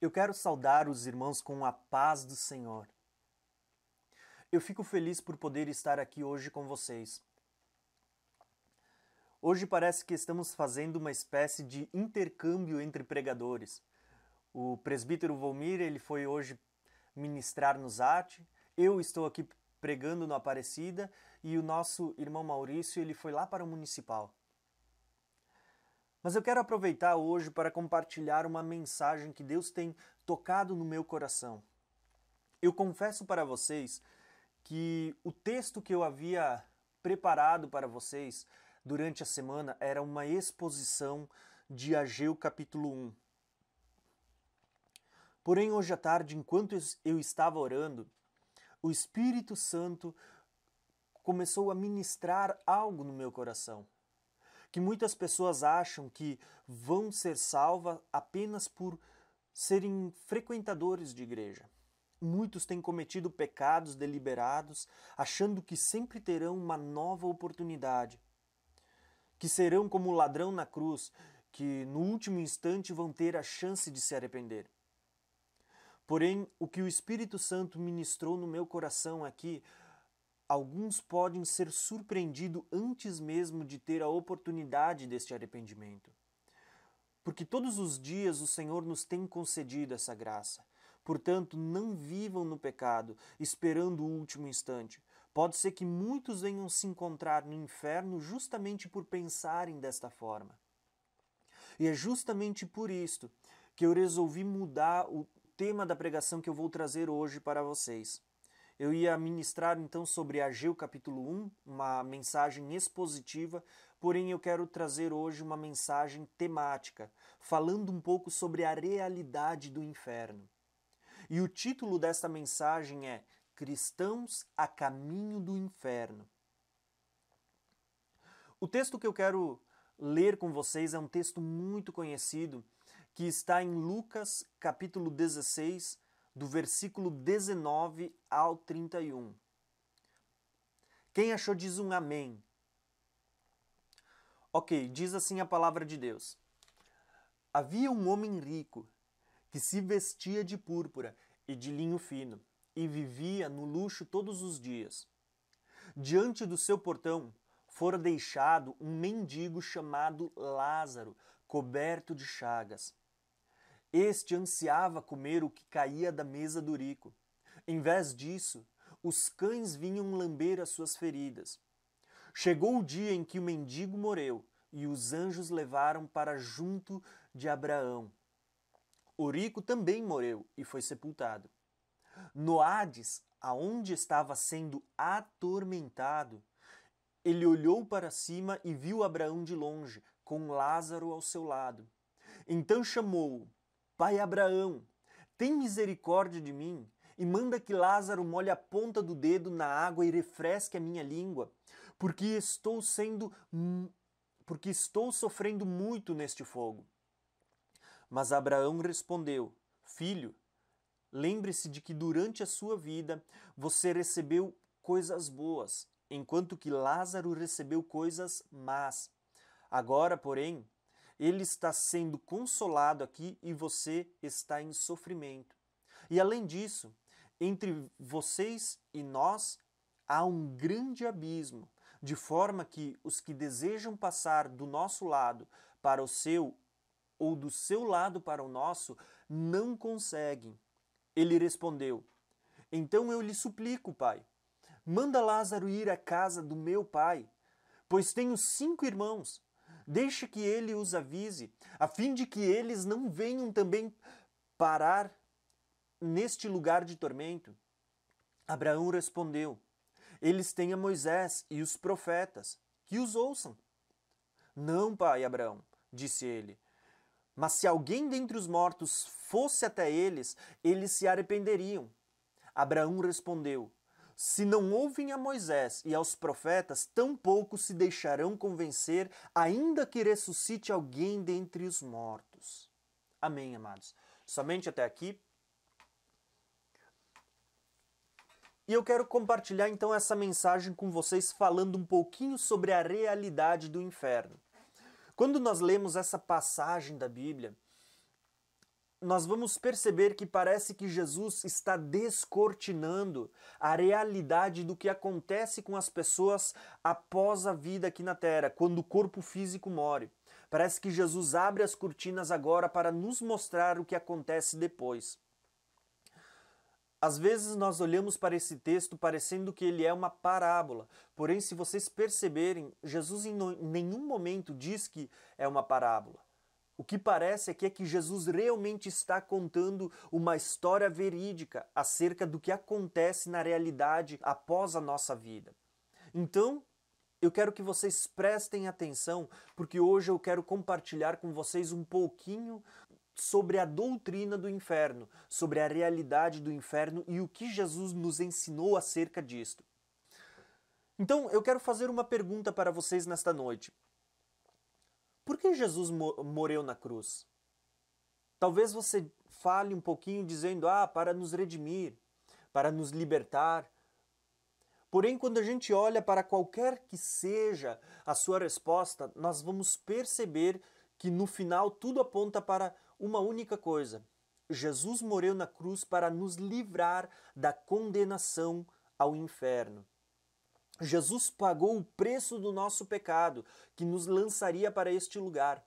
Eu quero saudar os irmãos com a paz do Senhor. Eu fico feliz por poder estar aqui hoje com vocês. Hoje parece que estamos fazendo uma espécie de intercâmbio entre pregadores. O presbítero Volmir, ele foi hoje ministrar no ZAT, eu estou aqui pregando no Aparecida e o nosso irmão Maurício, ele foi lá para o municipal. Mas eu quero aproveitar hoje para compartilhar uma mensagem que Deus tem tocado no meu coração. Eu confesso para vocês que o texto que eu havia preparado para vocês durante a semana era uma exposição de Ageu capítulo 1. Porém, hoje à tarde, enquanto eu estava orando, o Espírito Santo começou a ministrar algo no meu coração que muitas pessoas acham que vão ser salvas apenas por serem frequentadores de igreja. Muitos têm cometido pecados deliberados, achando que sempre terão uma nova oportunidade, que serão como o ladrão na cruz, que no último instante vão ter a chance de se arrepender. Porém, o que o Espírito Santo ministrou no meu coração aqui alguns podem ser surpreendidos antes mesmo de ter a oportunidade deste arrependimento. Porque todos os dias o Senhor nos tem concedido essa graça. Portanto, não vivam no pecado, esperando o último instante. Pode ser que muitos venham se encontrar no inferno justamente por pensarem desta forma. E é justamente por isto que eu resolvi mudar o tema da pregação que eu vou trazer hoje para vocês. Eu ia ministrar então sobre Ageu capítulo 1, uma mensagem expositiva, porém eu quero trazer hoje uma mensagem temática, falando um pouco sobre a realidade do inferno. E o título desta mensagem é Cristãos a caminho do inferno. O texto que eu quero ler com vocês é um texto muito conhecido que está em Lucas capítulo 16, do versículo 19 ao 31. Quem achou diz um amém. Ok, diz assim a palavra de Deus. Havia um homem rico que se vestia de púrpura e de linho fino e vivia no luxo todos os dias. Diante do seu portão fora deixado um mendigo chamado Lázaro, coberto de chagas este ansiava comer o que caía da mesa do rico. Em vez disso, os cães vinham lamber as suas feridas. Chegou o dia em que o mendigo morreu e os anjos levaram para junto de Abraão. O rico também morreu e foi sepultado. No Hades, aonde estava sendo atormentado, ele olhou para cima e viu Abraão de longe, com Lázaro ao seu lado. Então chamou-o Pai Abraão, tem misericórdia de mim e manda que Lázaro molhe a ponta do dedo na água e refresque a minha língua, porque estou sendo porque estou sofrendo muito neste fogo. Mas Abraão respondeu: Filho, lembre-se de que durante a sua vida você recebeu coisas boas, enquanto que Lázaro recebeu coisas más. Agora, porém, ele está sendo consolado aqui e você está em sofrimento. E além disso, entre vocês e nós há um grande abismo, de forma que os que desejam passar do nosso lado para o seu ou do seu lado para o nosso não conseguem. Ele respondeu: Então eu lhe suplico, pai, manda Lázaro ir à casa do meu pai, pois tenho cinco irmãos Deixe que ele os avise, a fim de que eles não venham também parar neste lugar de tormento. Abraão respondeu: Eles têm a Moisés e os profetas, que os ouçam. Não, pai Abraão, disse ele. Mas se alguém dentre os mortos fosse até eles, eles se arrependeriam. Abraão respondeu: se não ouvem a Moisés e aos profetas, tampouco se deixarão convencer, ainda que ressuscite alguém dentre os mortos. Amém, amados. Somente até aqui. E eu quero compartilhar então essa mensagem com vocês, falando um pouquinho sobre a realidade do inferno. Quando nós lemos essa passagem da Bíblia, nós vamos perceber que parece que Jesus está descortinando a realidade do que acontece com as pessoas após a vida aqui na Terra, quando o corpo físico morre. Parece que Jesus abre as cortinas agora para nos mostrar o que acontece depois. Às vezes nós olhamos para esse texto parecendo que ele é uma parábola, porém, se vocês perceberem, Jesus em nenhum momento diz que é uma parábola. O que parece aqui é que Jesus realmente está contando uma história verídica acerca do que acontece na realidade após a nossa vida. Então, eu quero que vocês prestem atenção, porque hoje eu quero compartilhar com vocês um pouquinho sobre a doutrina do inferno, sobre a realidade do inferno e o que Jesus nos ensinou acerca disto. Então, eu quero fazer uma pergunta para vocês nesta noite. Por que Jesus morreu na cruz? Talvez você fale um pouquinho dizendo, ah, para nos redimir, para nos libertar. Porém, quando a gente olha para qualquer que seja a sua resposta, nós vamos perceber que no final tudo aponta para uma única coisa: Jesus morreu na cruz para nos livrar da condenação ao inferno. Jesus pagou o preço do nosso pecado, que nos lançaria para este lugar.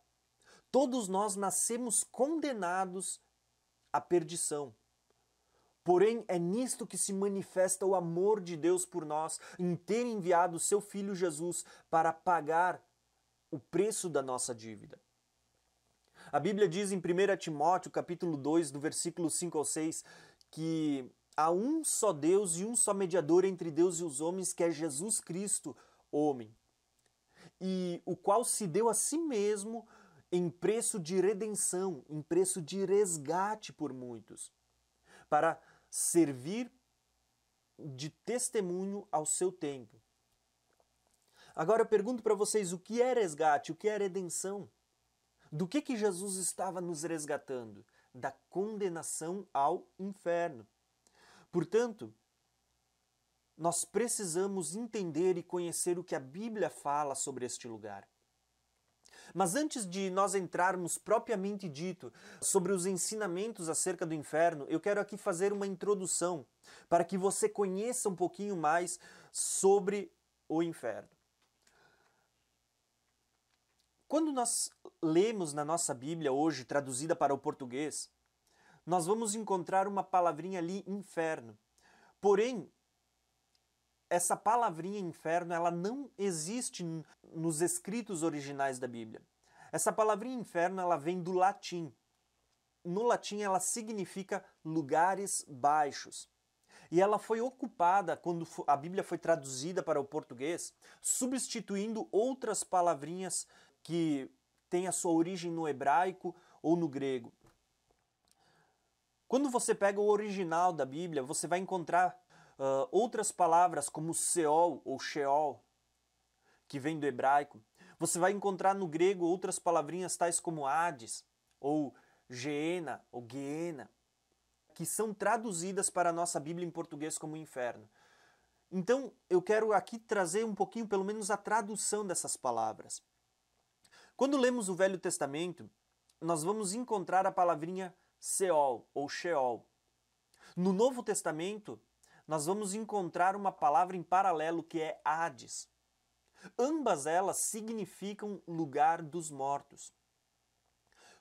Todos nós nascemos condenados à perdição. Porém, é nisto que se manifesta o amor de Deus por nós, em ter enviado seu Filho Jesus para pagar o preço da nossa dívida. A Bíblia diz em 1 Timóteo, capítulo 2, do versículo 5 ao 6, que há um só Deus e um só mediador entre Deus e os homens, que é Jesus Cristo, homem, e o qual se deu a si mesmo em preço de redenção, em preço de resgate por muitos, para servir de testemunho ao seu tempo. Agora eu pergunto para vocês o que é resgate, o que é redenção? Do que que Jesus estava nos resgatando? Da condenação ao inferno. Portanto, nós precisamos entender e conhecer o que a Bíblia fala sobre este lugar. Mas antes de nós entrarmos propriamente dito sobre os ensinamentos acerca do inferno, eu quero aqui fazer uma introdução para que você conheça um pouquinho mais sobre o inferno. Quando nós lemos na nossa Bíblia hoje, traduzida para o português, nós vamos encontrar uma palavrinha ali, inferno. Porém, essa palavrinha inferno, ela não existe nos escritos originais da Bíblia. Essa palavrinha inferno, ela vem do latim. No latim, ela significa lugares baixos. E ela foi ocupada quando a Bíblia foi traduzida para o português, substituindo outras palavrinhas que têm a sua origem no hebraico ou no grego. Quando você pega o original da Bíblia, você vai encontrar uh, outras palavras como Seol ou Sheol, que vem do hebraico. Você vai encontrar no grego outras palavrinhas tais como Hades ou Geena ou Geena, que são traduzidas para a nossa Bíblia em português como inferno. Então, eu quero aqui trazer um pouquinho, pelo menos, a tradução dessas palavras. Quando lemos o Velho Testamento, nós vamos encontrar a palavrinha Seol ou Sheol. No Novo Testamento, nós vamos encontrar uma palavra em paralelo que é Hades. Ambas elas significam lugar dos mortos.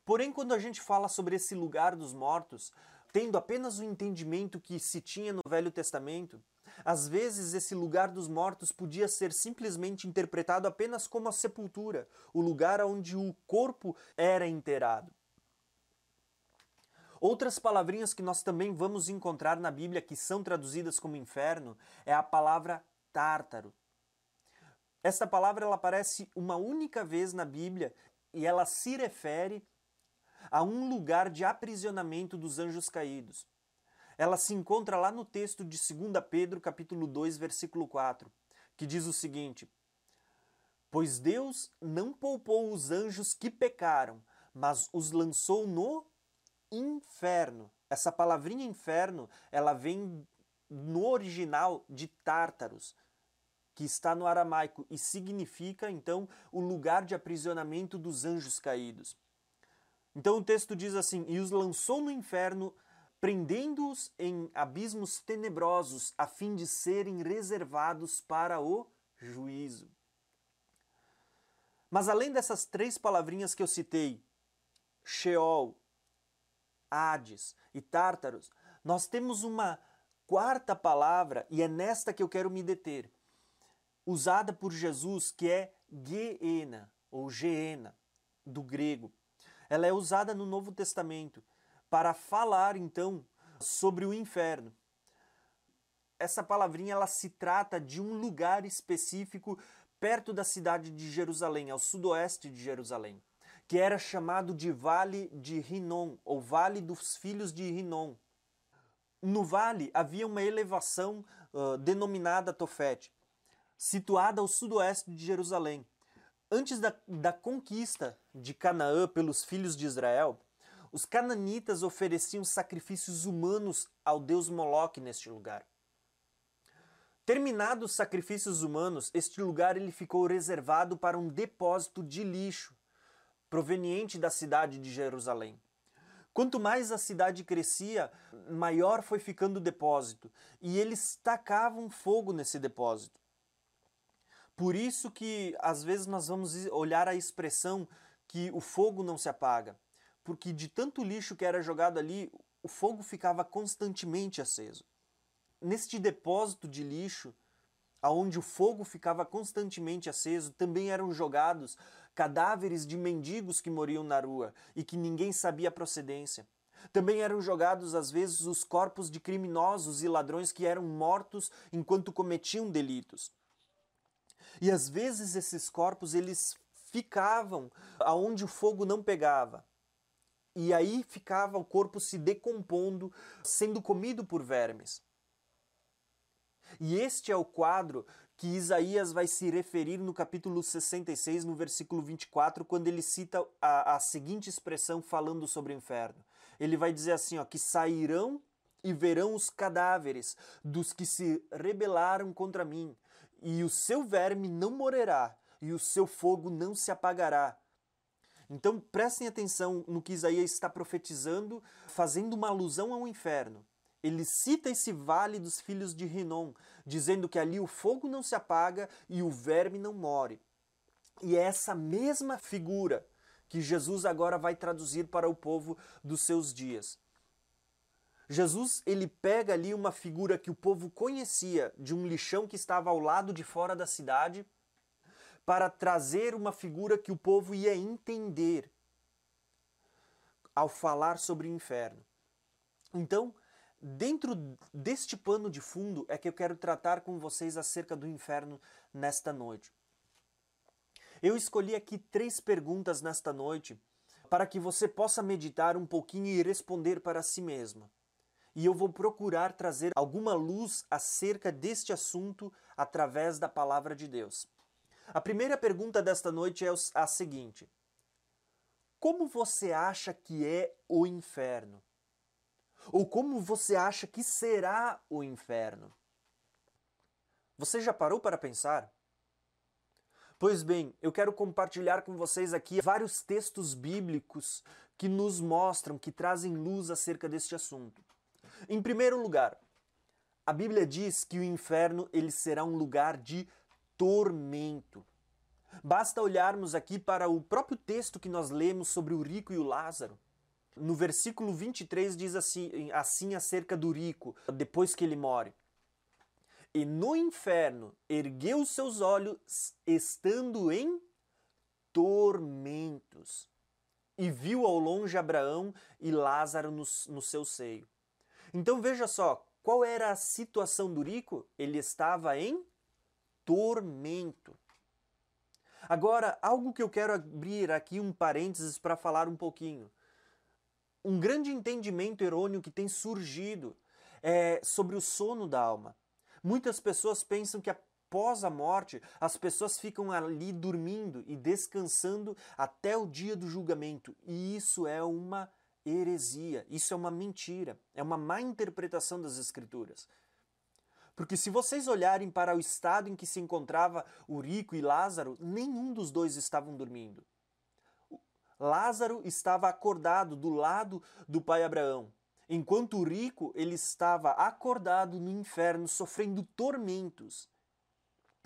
Porém, quando a gente fala sobre esse lugar dos mortos, tendo apenas o entendimento que se tinha no Velho Testamento, às vezes esse lugar dos mortos podia ser simplesmente interpretado apenas como a sepultura, o lugar onde o corpo era enterrado. Outras palavrinhas que nós também vamos encontrar na Bíblia que são traduzidas como inferno é a palavra tártaro. Esta palavra ela aparece uma única vez na Bíblia e ela se refere a um lugar de aprisionamento dos anjos caídos. Ela se encontra lá no texto de 2 Pedro, capítulo 2, versículo 4, que diz o seguinte: Pois Deus não poupou os anjos que pecaram, mas os lançou no inferno. Essa palavrinha inferno, ela vem no original de Tártaros, que está no aramaico e significa então o lugar de aprisionamento dos anjos caídos. Então o texto diz assim: E os lançou no inferno, prendendo-os em abismos tenebrosos, a fim de serem reservados para o juízo. Mas além dessas três palavrinhas que eu citei, Sheol, Hades e Tártaros, nós temos uma quarta palavra, e é nesta que eu quero me deter, usada por Jesus, que é Geena, ou Geena, do grego. Ela é usada no Novo Testamento para falar, então, sobre o inferno. Essa palavrinha ela se trata de um lugar específico perto da cidade de Jerusalém, ao sudoeste de Jerusalém, que era chamado de Vale de Rinom, ou Vale dos Filhos de Rinom. No vale havia uma elevação uh, denominada Tofete, situada ao sudoeste de Jerusalém. Antes da, da conquista de Canaã pelos filhos de Israel, os cananitas ofereciam sacrifícios humanos ao deus Moloque neste lugar. Terminados os sacrifícios humanos, este lugar ele ficou reservado para um depósito de lixo proveniente da cidade de Jerusalém. Quanto mais a cidade crescia, maior foi ficando o depósito, e eles tacavam fogo nesse depósito. Por isso que às vezes nós vamos olhar a expressão que o fogo não se apaga, porque de tanto lixo que era jogado ali, o fogo ficava constantemente aceso. Neste depósito de lixo, aonde o fogo ficava constantemente aceso, também eram jogados cadáveres de mendigos que moriam na rua e que ninguém sabia a procedência. Também eram jogados às vezes os corpos de criminosos e ladrões que eram mortos enquanto cometiam delitos. E às vezes esses corpos eles ficavam aonde o fogo não pegava. E aí ficava o corpo se decompondo, sendo comido por vermes. E este é o quadro que Isaías vai se referir no capítulo 66, no versículo 24, quando ele cita a, a seguinte expressão falando sobre o inferno. Ele vai dizer assim, ó, que sairão e verão os cadáveres dos que se rebelaram contra mim, e o seu verme não morrerá, e o seu fogo não se apagará. Então prestem atenção no que Isaías está profetizando, fazendo uma alusão ao inferno ele cita esse vale dos filhos de Rinom, dizendo que ali o fogo não se apaga e o verme não morre. E é essa mesma figura que Jesus agora vai traduzir para o povo dos seus dias. Jesus, ele pega ali uma figura que o povo conhecia de um lixão que estava ao lado de fora da cidade, para trazer uma figura que o povo ia entender ao falar sobre o inferno. Então, Dentro deste pano de fundo é que eu quero tratar com vocês acerca do inferno nesta noite. Eu escolhi aqui três perguntas nesta noite para que você possa meditar um pouquinho e responder para si mesma. E eu vou procurar trazer alguma luz acerca deste assunto através da palavra de Deus. A primeira pergunta desta noite é a seguinte: Como você acha que é o inferno? Ou como você acha que será o inferno? Você já parou para pensar? Pois bem, eu quero compartilhar com vocês aqui vários textos bíblicos que nos mostram, que trazem luz acerca deste assunto. Em primeiro lugar, a Bíblia diz que o inferno ele será um lugar de tormento. Basta olharmos aqui para o próprio texto que nós lemos sobre o rico e o Lázaro. No versículo 23 diz assim, assim acerca do rico, depois que ele morre. E no inferno ergueu seus olhos, estando em tormentos, e viu ao longe Abraão e Lázaro no, no seu seio. Então veja só, qual era a situação do rico? Ele estava em tormento. Agora, algo que eu quero abrir aqui um parênteses para falar um pouquinho um grande entendimento errôneo que tem surgido é, sobre o sono da alma. Muitas pessoas pensam que após a morte as pessoas ficam ali dormindo e descansando até o dia do julgamento. E isso é uma heresia, isso é uma mentira, é uma má interpretação das Escrituras. Porque se vocês olharem para o estado em que se encontrava o rico e Lázaro, nenhum dos dois estavam dormindo. Lázaro estava acordado do lado do pai Abraão, enquanto o rico ele estava acordado no inferno sofrendo tormentos.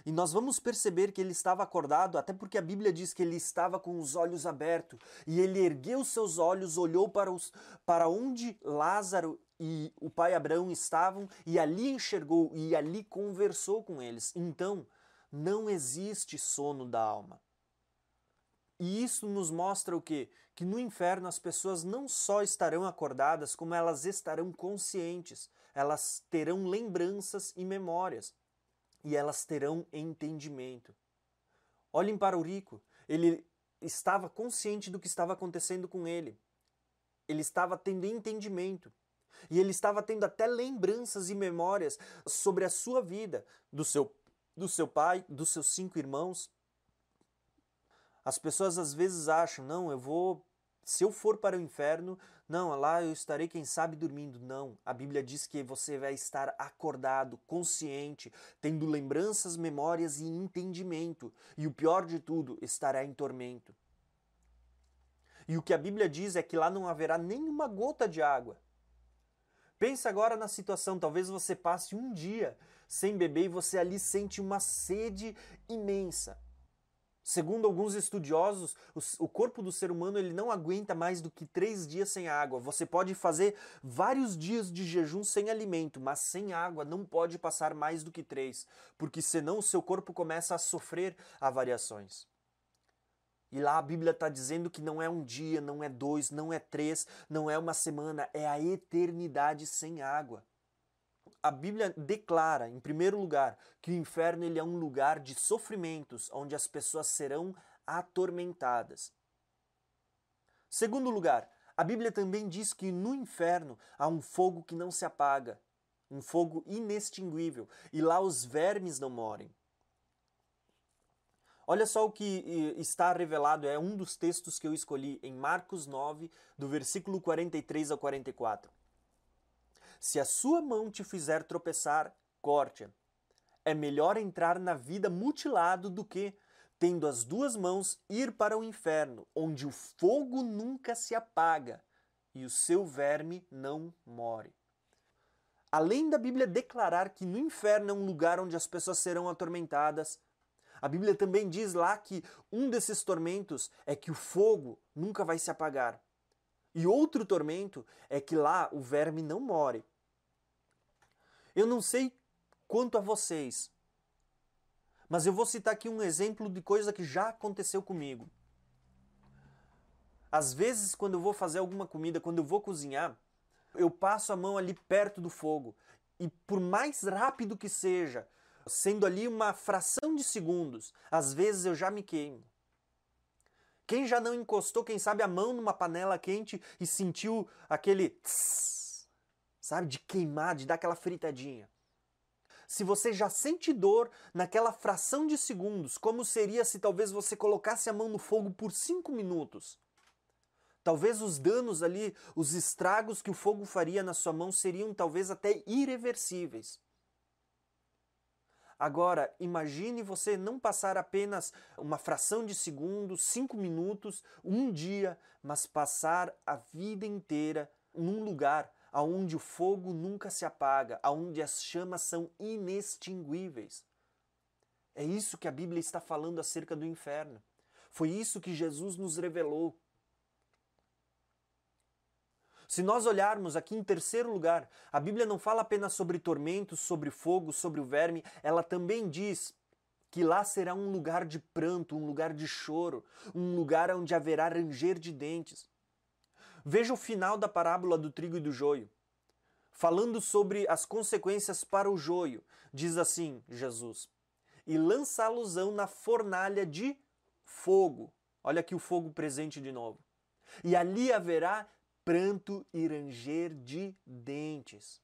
E nós vamos perceber que ele estava acordado, até porque a Bíblia diz que ele estava com os olhos abertos, e ele ergueu seus olhos, olhou para, os, para onde Lázaro e o pai Abraão estavam, e ali enxergou, e ali conversou com eles. Então, não existe sono da alma. E isso nos mostra o quê? Que no inferno as pessoas não só estarão acordadas, como elas estarão conscientes, elas terão lembranças e memórias e elas terão entendimento. Olhem para o rico, ele estava consciente do que estava acontecendo com ele. Ele estava tendo entendimento. E ele estava tendo até lembranças e memórias sobre a sua vida, do seu, do seu pai, dos seus cinco irmãos. As pessoas às vezes acham, não, eu vou se eu for para o inferno, não, lá eu estarei, quem sabe, dormindo. Não. A Bíblia diz que você vai estar acordado, consciente, tendo lembranças, memórias e entendimento. E o pior de tudo, estará em tormento. E o que a Bíblia diz é que lá não haverá nenhuma gota de água. Pensa agora na situação, talvez você passe um dia sem beber e você ali sente uma sede imensa. Segundo alguns estudiosos, o corpo do ser humano ele não aguenta mais do que três dias sem água. Você pode fazer vários dias de jejum sem alimento, mas sem água não pode passar mais do que três, porque senão o seu corpo começa a sofrer avariações. E lá a Bíblia está dizendo que não é um dia, não é dois, não é três, não é uma semana, é a eternidade sem água a Bíblia declara, em primeiro lugar, que o inferno ele é um lugar de sofrimentos, onde as pessoas serão atormentadas. Segundo lugar, a Bíblia também diz que no inferno há um fogo que não se apaga, um fogo inextinguível, e lá os vermes não morem. Olha só o que está revelado, é um dos textos que eu escolhi em Marcos 9, do versículo 43 ao 44. Se a sua mão te fizer tropeçar, corte-a. É melhor entrar na vida mutilado do que, tendo as duas mãos, ir para o inferno, onde o fogo nunca se apaga e o seu verme não morre. Além da Bíblia declarar que no inferno é um lugar onde as pessoas serão atormentadas, a Bíblia também diz lá que um desses tormentos é que o fogo nunca vai se apagar. E outro tormento é que lá o verme não morre. Eu não sei quanto a vocês, mas eu vou citar aqui um exemplo de coisa que já aconteceu comigo. Às vezes, quando eu vou fazer alguma comida, quando eu vou cozinhar, eu passo a mão ali perto do fogo e, por mais rápido que seja, sendo ali uma fração de segundos, às vezes eu já me queimo. Quem já não encostou, quem sabe, a mão numa panela quente e sentiu aquele tss, sabe? De queimar, de dar aquela fritadinha. Se você já sente dor naquela fração de segundos, como seria se talvez você colocasse a mão no fogo por cinco minutos? Talvez os danos ali, os estragos que o fogo faria na sua mão seriam talvez até irreversíveis. Agora, imagine você não passar apenas uma fração de segundo, cinco minutos, um dia, mas passar a vida inteira num lugar aonde o fogo nunca se apaga, aonde as chamas são inextinguíveis. É isso que a Bíblia está falando acerca do inferno. Foi isso que Jesus nos revelou. Se nós olharmos aqui em terceiro lugar, a Bíblia não fala apenas sobre tormentos, sobre fogo, sobre o verme, ela também diz que lá será um lugar de pranto, um lugar de choro, um lugar onde haverá ranger de dentes. Veja o final da parábola do trigo e do joio. Falando sobre as consequências para o joio, diz assim Jesus: E lançá-los-ão na fornalha de fogo. Olha aqui o fogo presente de novo. E ali haverá pranto e ranger de dentes.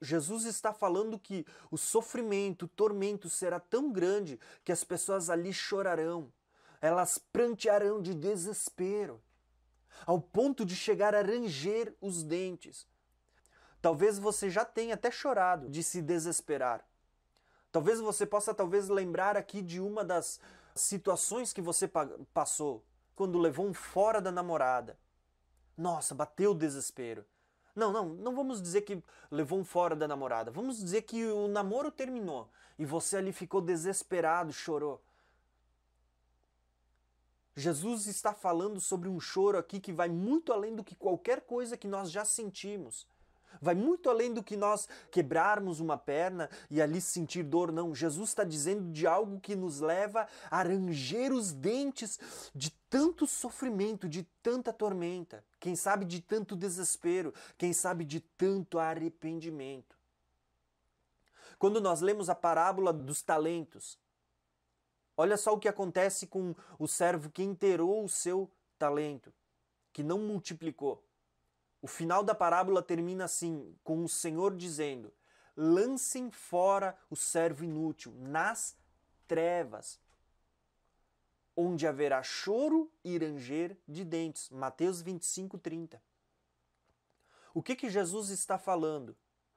Jesus está falando que o sofrimento, o tormento será tão grande que as pessoas ali chorarão, elas prantearão de desespero ao ponto de chegar a ranger os dentes. Talvez você já tenha até chorado de se desesperar. Talvez você possa talvez lembrar aqui de uma das situações que você passou quando levou um fora da namorada. Nossa, bateu o desespero. Não, não, não vamos dizer que levou um fora da namorada. Vamos dizer que o namoro terminou e você ali ficou desesperado, chorou. Jesus está falando sobre um choro aqui que vai muito além do que qualquer coisa que nós já sentimos. Vai muito além do que nós quebrarmos uma perna e ali sentir dor, não. Jesus está dizendo de algo que nos leva a ranger os dentes de tanto sofrimento, de tanta tormenta, quem sabe de tanto desespero, quem sabe de tanto arrependimento. Quando nós lemos a parábola dos talentos, olha só o que acontece com o servo que enterrou o seu talento, que não multiplicou. O final da parábola termina assim, com o Senhor dizendo: lancem fora o servo inútil nas trevas, onde haverá choro e ranger de dentes. Mateus 25, 30. O que, que Jesus está falando?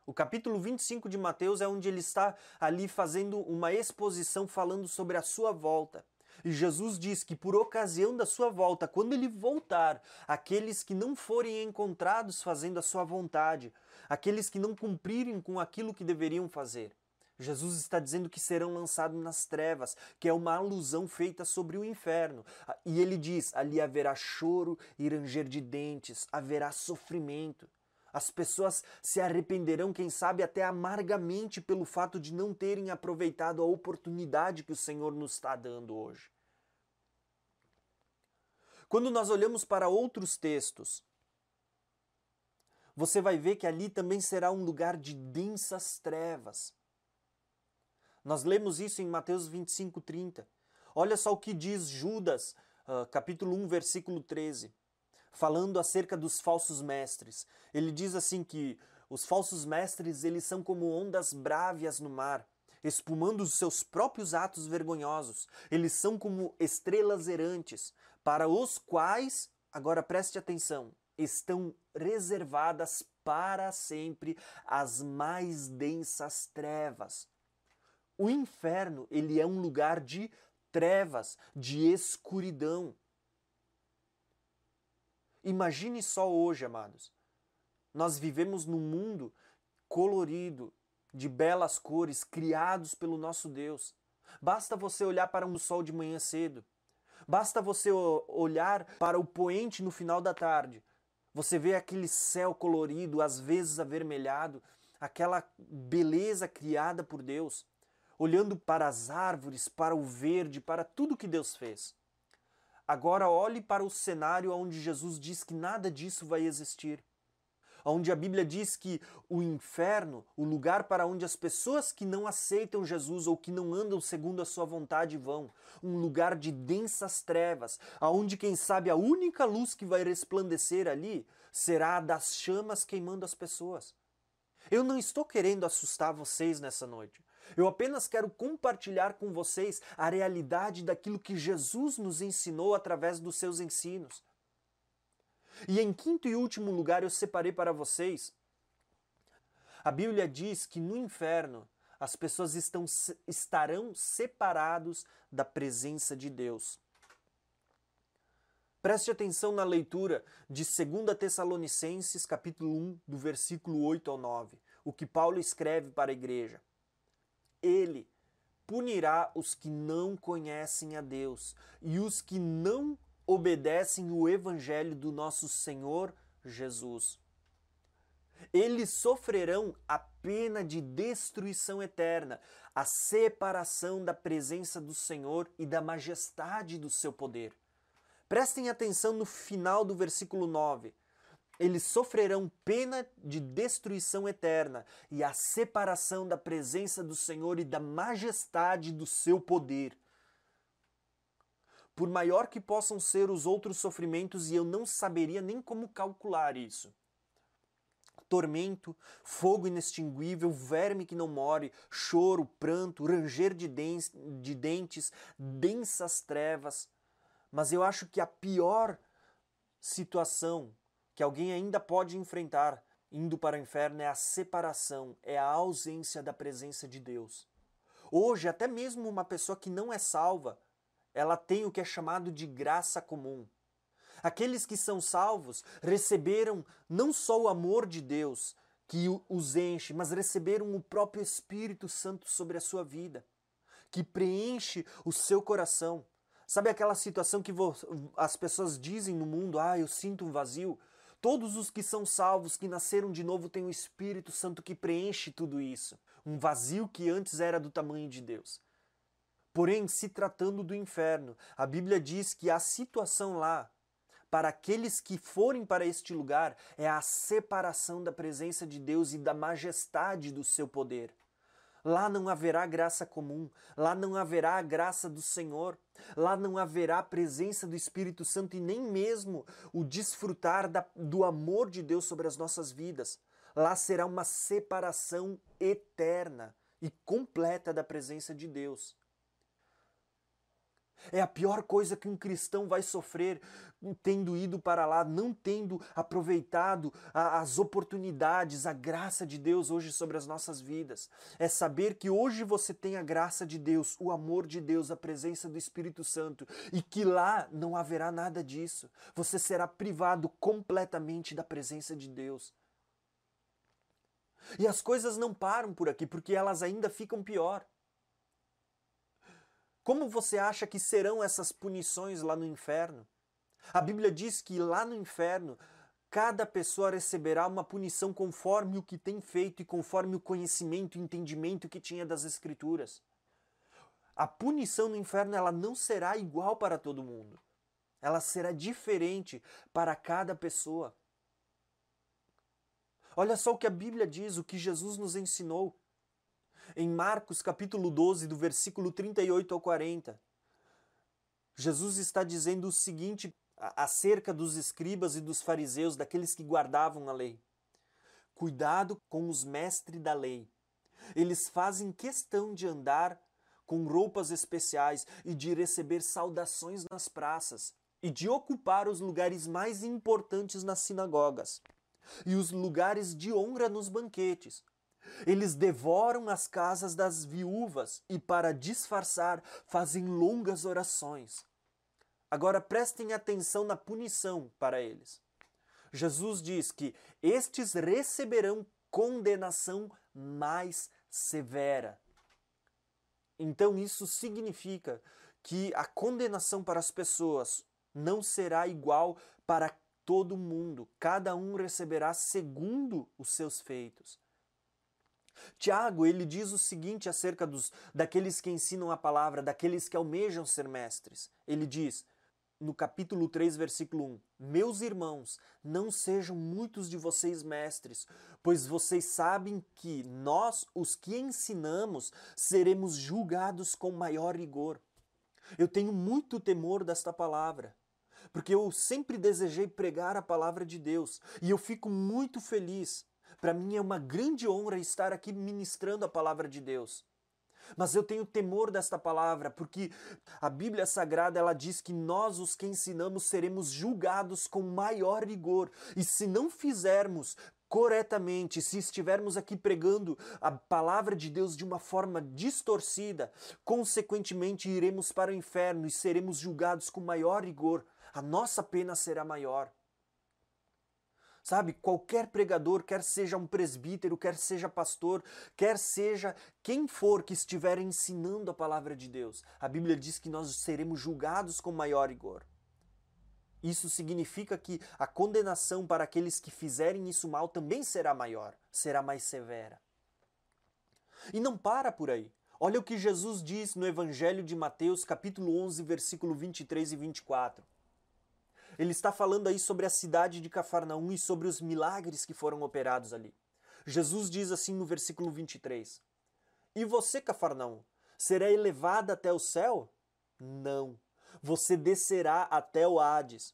O capítulo 25 de Mateus é onde ele está ali fazendo uma exposição falando sobre a sua volta. E Jesus diz que por ocasião da sua volta, quando ele voltar, aqueles que não forem encontrados fazendo a sua vontade, aqueles que não cumprirem com aquilo que deveriam fazer, Jesus está dizendo que serão lançados nas trevas, que é uma alusão feita sobre o inferno. E ele diz: ali haverá choro e ranger de dentes, haverá sofrimento. As pessoas se arrependerão, quem sabe até amargamente, pelo fato de não terem aproveitado a oportunidade que o Senhor nos está dando hoje. Quando nós olhamos para outros textos, você vai ver que ali também será um lugar de densas trevas. Nós lemos isso em Mateus 25, 30. Olha só o que diz Judas, uh, capítulo 1, versículo 13 falando acerca dos falsos mestres. Ele diz assim que os falsos mestres, eles são como ondas brávias no mar, espumando os seus próprios atos vergonhosos. Eles são como estrelas errantes, para os quais, agora preste atenção, estão reservadas para sempre as mais densas trevas. O inferno, ele é um lugar de trevas, de escuridão. Imagine só hoje, amados. Nós vivemos num mundo colorido, de belas cores, criados pelo nosso Deus. Basta você olhar para um sol de manhã cedo. Basta você olhar para o poente no final da tarde. Você vê aquele céu colorido, às vezes avermelhado, aquela beleza criada por Deus, olhando para as árvores, para o verde, para tudo que Deus fez. Agora olhe para o cenário onde Jesus diz que nada disso vai existir. Onde a Bíblia diz que o inferno, o lugar para onde as pessoas que não aceitam Jesus ou que não andam segundo a sua vontade vão, um lugar de densas trevas, aonde quem sabe a única luz que vai resplandecer ali será a das chamas queimando as pessoas. Eu não estou querendo assustar vocês nessa noite. Eu apenas quero compartilhar com vocês a realidade daquilo que Jesus nos ensinou através dos seus ensinos. E em quinto e último lugar, eu separei para vocês. A Bíblia diz que no inferno as pessoas estão, estarão separados da presença de Deus. Preste atenção na leitura de 2 Tessalonicenses, capítulo 1, do versículo 8 ao 9, o que Paulo escreve para a igreja ele punirá os que não conhecem a Deus e os que não obedecem o evangelho do nosso Senhor Jesus. Eles sofrerão a pena de destruição eterna, a separação da presença do Senhor e da majestade do seu poder. Prestem atenção no final do versículo 9 eles sofrerão pena de destruição eterna e a separação da presença do Senhor e da majestade do seu poder. Por maior que possam ser os outros sofrimentos, e eu não saberia nem como calcular isso. Tormento, fogo inextinguível, verme que não morre, choro, pranto, ranger de, de dentes, densas trevas. Mas eu acho que a pior situação que alguém ainda pode enfrentar indo para o inferno é a separação, é a ausência da presença de Deus. Hoje, até mesmo uma pessoa que não é salva, ela tem o que é chamado de graça comum. Aqueles que são salvos receberam não só o amor de Deus que os enche, mas receberam o próprio Espírito Santo sobre a sua vida, que preenche o seu coração. Sabe aquela situação que as pessoas dizem no mundo: ah, eu sinto um vazio? Todos os que são salvos, que nasceram de novo, têm o Espírito Santo que preenche tudo isso. Um vazio que antes era do tamanho de Deus. Porém, se tratando do inferno, a Bíblia diz que a situação lá para aqueles que forem para este lugar é a separação da presença de Deus e da majestade do seu poder. Lá não haverá graça comum, lá não haverá a graça do Senhor, lá não haverá presença do Espírito Santo e nem mesmo o desfrutar da, do amor de Deus sobre as nossas vidas. Lá será uma separação eterna e completa da presença de Deus. É a pior coisa que um cristão vai sofrer tendo ido para lá, não tendo aproveitado as oportunidades, a graça de Deus hoje sobre as nossas vidas. É saber que hoje você tem a graça de Deus, o amor de Deus, a presença do Espírito Santo e que lá não haverá nada disso. Você será privado completamente da presença de Deus. E as coisas não param por aqui, porque elas ainda ficam pior. Como você acha que serão essas punições lá no inferno? A Bíblia diz que lá no inferno cada pessoa receberá uma punição conforme o que tem feito e conforme o conhecimento e entendimento que tinha das Escrituras. A punição no inferno ela não será igual para todo mundo. Ela será diferente para cada pessoa. Olha só o que a Bíblia diz, o que Jesus nos ensinou em Marcos capítulo 12, do versículo 38 ao 40. Jesus está dizendo o seguinte acerca dos escribas e dos fariseus, daqueles que guardavam a lei. Cuidado com os mestres da lei. Eles fazem questão de andar com roupas especiais e de receber saudações nas praças e de ocupar os lugares mais importantes nas sinagogas e os lugares de honra nos banquetes. Eles devoram as casas das viúvas e, para disfarçar, fazem longas orações. Agora prestem atenção na punição para eles. Jesus diz que estes receberão condenação mais severa. Então isso significa que a condenação para as pessoas não será igual para todo mundo. Cada um receberá segundo os seus feitos. Tiago, ele diz o seguinte acerca dos daqueles que ensinam a palavra, daqueles que almejam ser mestres. Ele diz, no capítulo 3, versículo 1: Meus irmãos, não sejam muitos de vocês mestres, pois vocês sabem que nós, os que ensinamos, seremos julgados com maior rigor. Eu tenho muito temor desta palavra, porque eu sempre desejei pregar a palavra de Deus e eu fico muito feliz para mim é uma grande honra estar aqui ministrando a palavra de Deus. Mas eu tenho temor desta palavra, porque a Bíblia Sagrada ela diz que nós, os que ensinamos, seremos julgados com maior rigor. E se não fizermos corretamente, se estivermos aqui pregando a palavra de Deus de uma forma distorcida, consequentemente iremos para o inferno e seremos julgados com maior rigor. A nossa pena será maior. Sabe, qualquer pregador, quer seja um presbítero, quer seja pastor, quer seja quem for que estiver ensinando a palavra de Deus, a Bíblia diz que nós seremos julgados com maior rigor. Isso significa que a condenação para aqueles que fizerem isso mal também será maior, será mais severa. E não para por aí. Olha o que Jesus diz no Evangelho de Mateus, capítulo 11, versículo 23 e 24. Ele está falando aí sobre a cidade de Cafarnaum e sobre os milagres que foram operados ali. Jesus diz assim no versículo 23: E você, Cafarnaum, será elevada até o céu? Não. Você descerá até o Hades.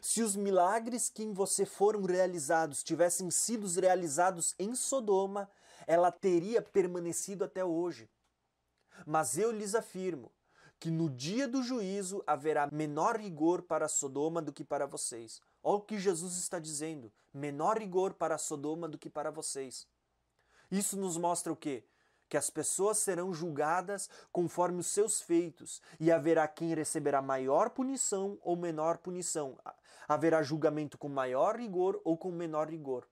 Se os milagres que em você foram realizados tivessem sido realizados em Sodoma, ela teria permanecido até hoje. Mas eu lhes afirmo que no dia do juízo haverá menor rigor para Sodoma do que para vocês. Olha o que Jesus está dizendo: menor rigor para Sodoma do que para vocês. Isso nos mostra o quê? que as pessoas serão julgadas conforme os seus feitos, e haverá quem receberá maior punição ou menor punição. Haverá julgamento com maior rigor ou com menor rigor.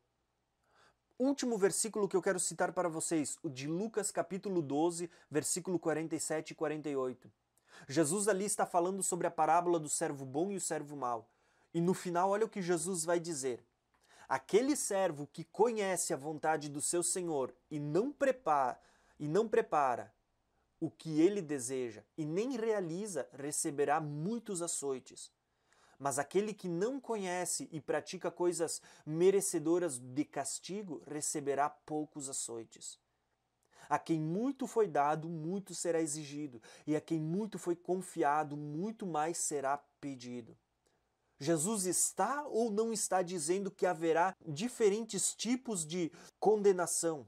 Último versículo que eu quero citar para vocês, o de Lucas capítulo 12, versículo 47 e 48. Jesus ali está falando sobre a parábola do servo bom e o servo mau. E no final, olha o que Jesus vai dizer. Aquele servo que conhece a vontade do seu Senhor e não prepara, e não prepara o que ele deseja e nem realiza, receberá muitos açoites. Mas aquele que não conhece e pratica coisas merecedoras de castigo, receberá poucos açoites. A quem muito foi dado, muito será exigido, e a quem muito foi confiado, muito mais será pedido. Jesus está ou não está dizendo que haverá diferentes tipos de condenação?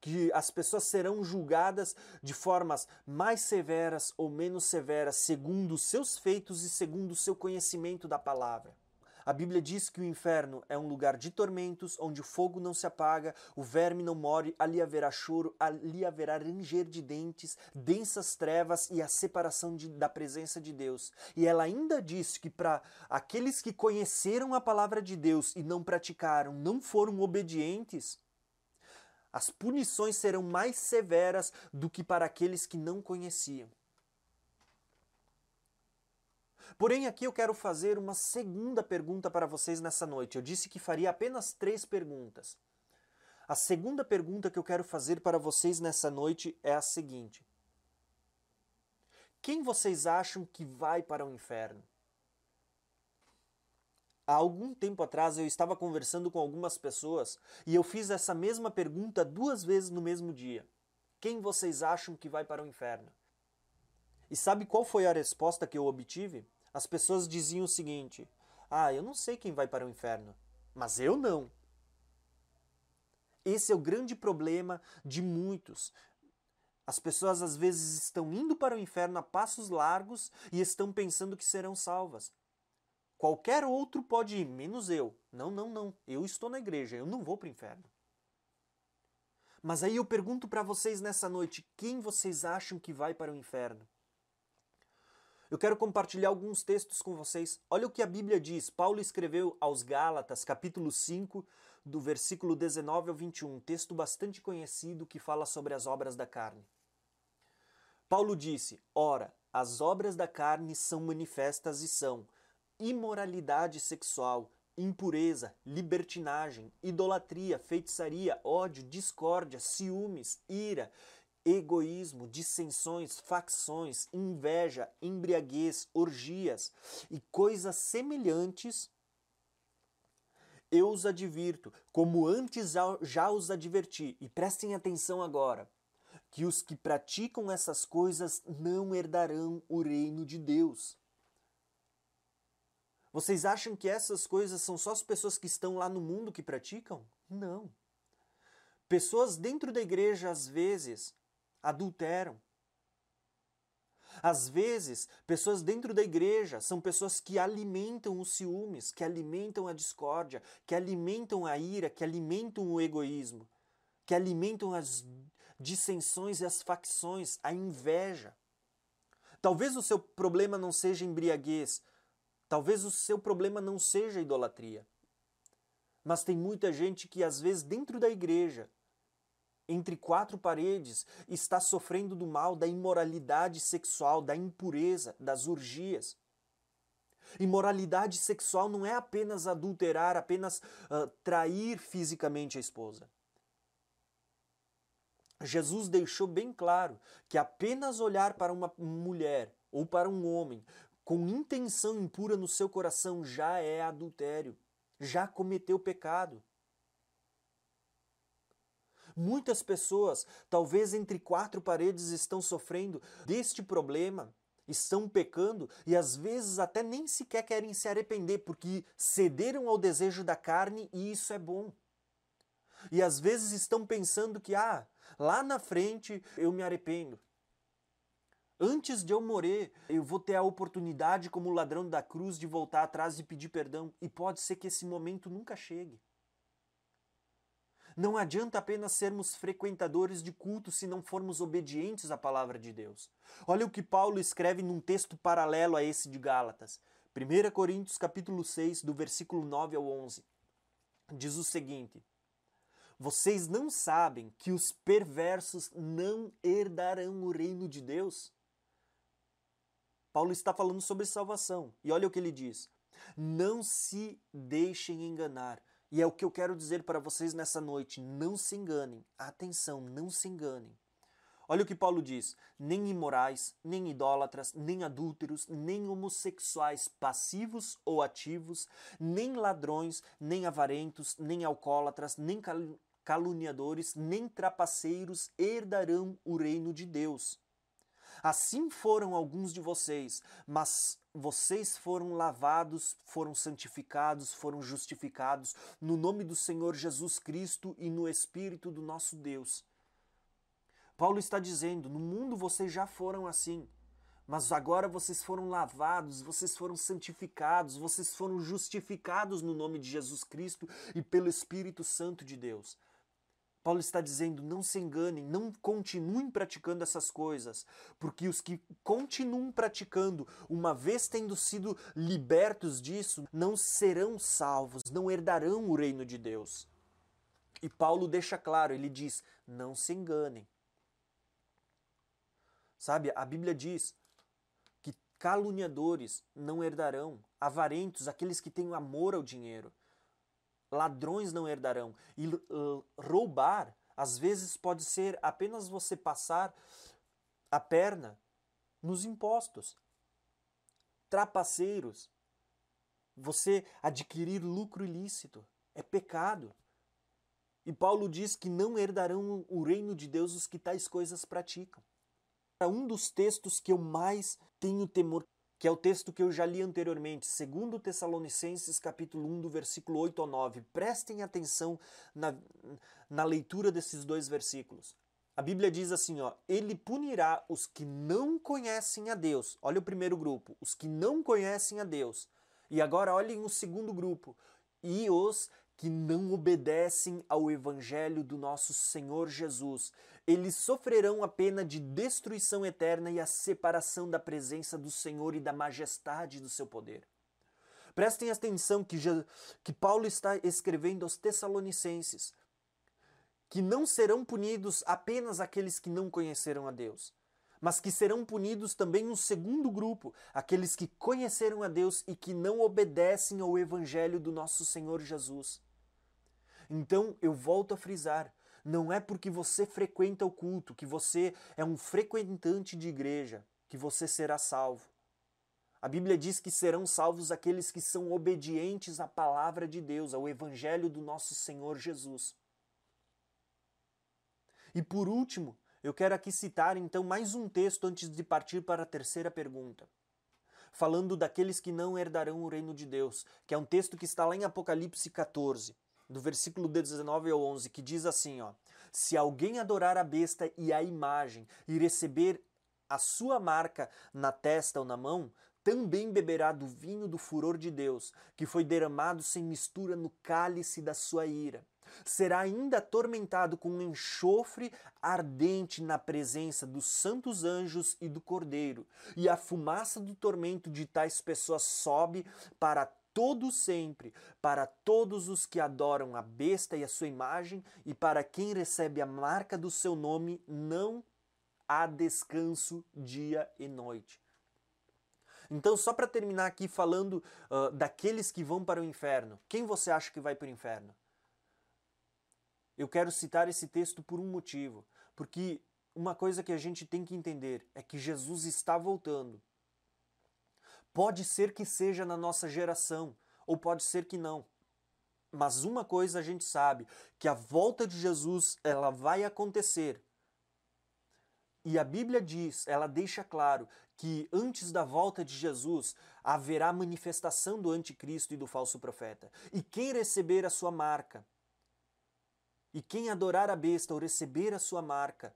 Que as pessoas serão julgadas de formas mais severas ou menos severas, segundo os seus feitos e segundo o seu conhecimento da palavra. A Bíblia diz que o inferno é um lugar de tormentos, onde o fogo não se apaga, o verme não morre, ali haverá choro, ali haverá ranger de dentes, densas trevas e a separação de, da presença de Deus. E ela ainda diz que para aqueles que conheceram a palavra de Deus e não praticaram, não foram obedientes, as punições serão mais severas do que para aqueles que não conheciam. Porém, aqui eu quero fazer uma segunda pergunta para vocês nessa noite. Eu disse que faria apenas três perguntas. A segunda pergunta que eu quero fazer para vocês nessa noite é a seguinte: Quem vocês acham que vai para o inferno? Há algum tempo atrás eu estava conversando com algumas pessoas e eu fiz essa mesma pergunta duas vezes no mesmo dia. Quem vocês acham que vai para o inferno? E sabe qual foi a resposta que eu obtive? As pessoas diziam o seguinte: Ah, eu não sei quem vai para o inferno, mas eu não. Esse é o grande problema de muitos. As pessoas às vezes estão indo para o inferno a passos largos e estão pensando que serão salvas. Qualquer outro pode ir, menos eu. Não, não, não. Eu estou na igreja, eu não vou para o inferno. Mas aí eu pergunto para vocês nessa noite: quem vocês acham que vai para o inferno? Eu quero compartilhar alguns textos com vocês. Olha o que a Bíblia diz. Paulo escreveu aos Gálatas, capítulo 5, do versículo 19 ao 21, um texto bastante conhecido que fala sobre as obras da carne. Paulo disse: Ora, as obras da carne são manifestas e são imoralidade sexual, impureza, libertinagem, idolatria, feitiçaria, ódio, discórdia, ciúmes, ira, egoísmo, dissensões, facções, inveja, embriaguez, orgias e coisas semelhantes, eu os advirto, como antes já os adverti, e prestem atenção agora, que os que praticam essas coisas não herdarão o reino de Deus. Vocês acham que essas coisas são só as pessoas que estão lá no mundo que praticam? Não. Pessoas dentro da igreja, às vezes, adulteram. Às vezes, pessoas dentro da igreja são pessoas que alimentam os ciúmes, que alimentam a discórdia, que alimentam a ira, que alimentam o egoísmo, que alimentam as dissensões e as facções, a inveja. Talvez o seu problema não seja embriaguez, talvez o seu problema não seja idolatria. Mas tem muita gente que, às vezes, dentro da igreja, entre quatro paredes, está sofrendo do mal da imoralidade sexual, da impureza, das urgias. Imoralidade sexual não é apenas adulterar, apenas uh, trair fisicamente a esposa. Jesus deixou bem claro que apenas olhar para uma mulher ou para um homem com intenção impura no seu coração já é adultério, já cometeu pecado. Muitas pessoas, talvez entre quatro paredes, estão sofrendo deste problema, estão pecando e às vezes até nem sequer querem se arrepender porque cederam ao desejo da carne e isso é bom. E às vezes estão pensando que, ah, lá na frente eu me arrependo. Antes de eu morrer, eu vou ter a oportunidade, como ladrão da cruz, de voltar atrás e pedir perdão. E pode ser que esse momento nunca chegue. Não adianta apenas sermos frequentadores de culto se não formos obedientes à palavra de Deus. Olha o que Paulo escreve num texto paralelo a esse de Gálatas. 1 Coríntios capítulo 6, do versículo 9 ao 11. Diz o seguinte: Vocês não sabem que os perversos não herdarão o reino de Deus? Paulo está falando sobre salvação. E olha o que ele diz: Não se deixem enganar. E é o que eu quero dizer para vocês nessa noite. Não se enganem. Atenção, não se enganem. Olha o que Paulo diz: nem imorais, nem idólatras, nem adúlteros, nem homossexuais passivos ou ativos, nem ladrões, nem avarentos, nem alcoólatras, nem caluniadores, nem trapaceiros herdarão o reino de Deus. Assim foram alguns de vocês, mas vocês foram lavados, foram santificados, foram justificados no nome do Senhor Jesus Cristo e no Espírito do nosso Deus. Paulo está dizendo: no mundo vocês já foram assim, mas agora vocês foram lavados, vocês foram santificados, vocês foram justificados no nome de Jesus Cristo e pelo Espírito Santo de Deus. Paulo está dizendo: não se enganem, não continuem praticando essas coisas, porque os que continuam praticando, uma vez tendo sido libertos disso, não serão salvos, não herdarão o reino de Deus. E Paulo deixa claro: ele diz, não se enganem. Sabe, a Bíblia diz que caluniadores não herdarão, avarentos, aqueles que têm amor ao dinheiro ladrões não herdarão. E roubar, às vezes, pode ser apenas você passar a perna nos impostos. Trapaceiros, você adquirir lucro ilícito, é pecado. E Paulo diz que não herdarão o reino de Deus os que tais coisas praticam. Um dos textos que eu mais tenho temor que é o texto que eu já li anteriormente, 2 Tessalonicenses capítulo 1, do versículo 8 ao 9. Prestem atenção na, na leitura desses dois versículos. A Bíblia diz assim, ó, ele punirá os que não conhecem a Deus. Olha o primeiro grupo, os que não conhecem a Deus. E agora olhem o segundo grupo, e os que não obedecem ao evangelho do nosso Senhor Jesus. Eles sofrerão a pena de destruição eterna e a separação da presença do Senhor e da majestade do seu poder. Prestem atenção que, já, que Paulo está escrevendo aos Tessalonicenses que não serão punidos apenas aqueles que não conheceram a Deus, mas que serão punidos também um segundo grupo, aqueles que conheceram a Deus e que não obedecem ao evangelho do nosso Senhor Jesus. Então eu volto a frisar: não é porque você frequenta o culto, que você é um frequentante de igreja, que você será salvo. A Bíblia diz que serão salvos aqueles que são obedientes à palavra de Deus, ao evangelho do nosso Senhor Jesus. E por último, eu quero aqui citar então mais um texto antes de partir para a terceira pergunta. Falando daqueles que não herdarão o reino de Deus, que é um texto que está lá em Apocalipse 14 do versículo 19 ao 11, que diz assim, ó: Se alguém adorar a besta e a imagem e receber a sua marca na testa ou na mão, também beberá do vinho do furor de Deus, que foi derramado sem mistura no cálice da sua ira. Será ainda atormentado com um enxofre ardente na presença dos santos anjos e do Cordeiro, e a fumaça do tormento de tais pessoas sobe para todo sempre, para todos os que adoram a besta e a sua imagem, e para quem recebe a marca do seu nome, não há descanso dia e noite. Então, só para terminar aqui falando uh, daqueles que vão para o inferno, quem você acha que vai para o inferno? Eu quero citar esse texto por um motivo, porque uma coisa que a gente tem que entender é que Jesus está voltando. Pode ser que seja na nossa geração, ou pode ser que não. Mas uma coisa a gente sabe, que a volta de Jesus, ela vai acontecer. E a Bíblia diz, ela deixa claro que antes da volta de Jesus haverá manifestação do anticristo e do falso profeta. E quem receber a sua marca, e quem adorar a besta ou receber a sua marca,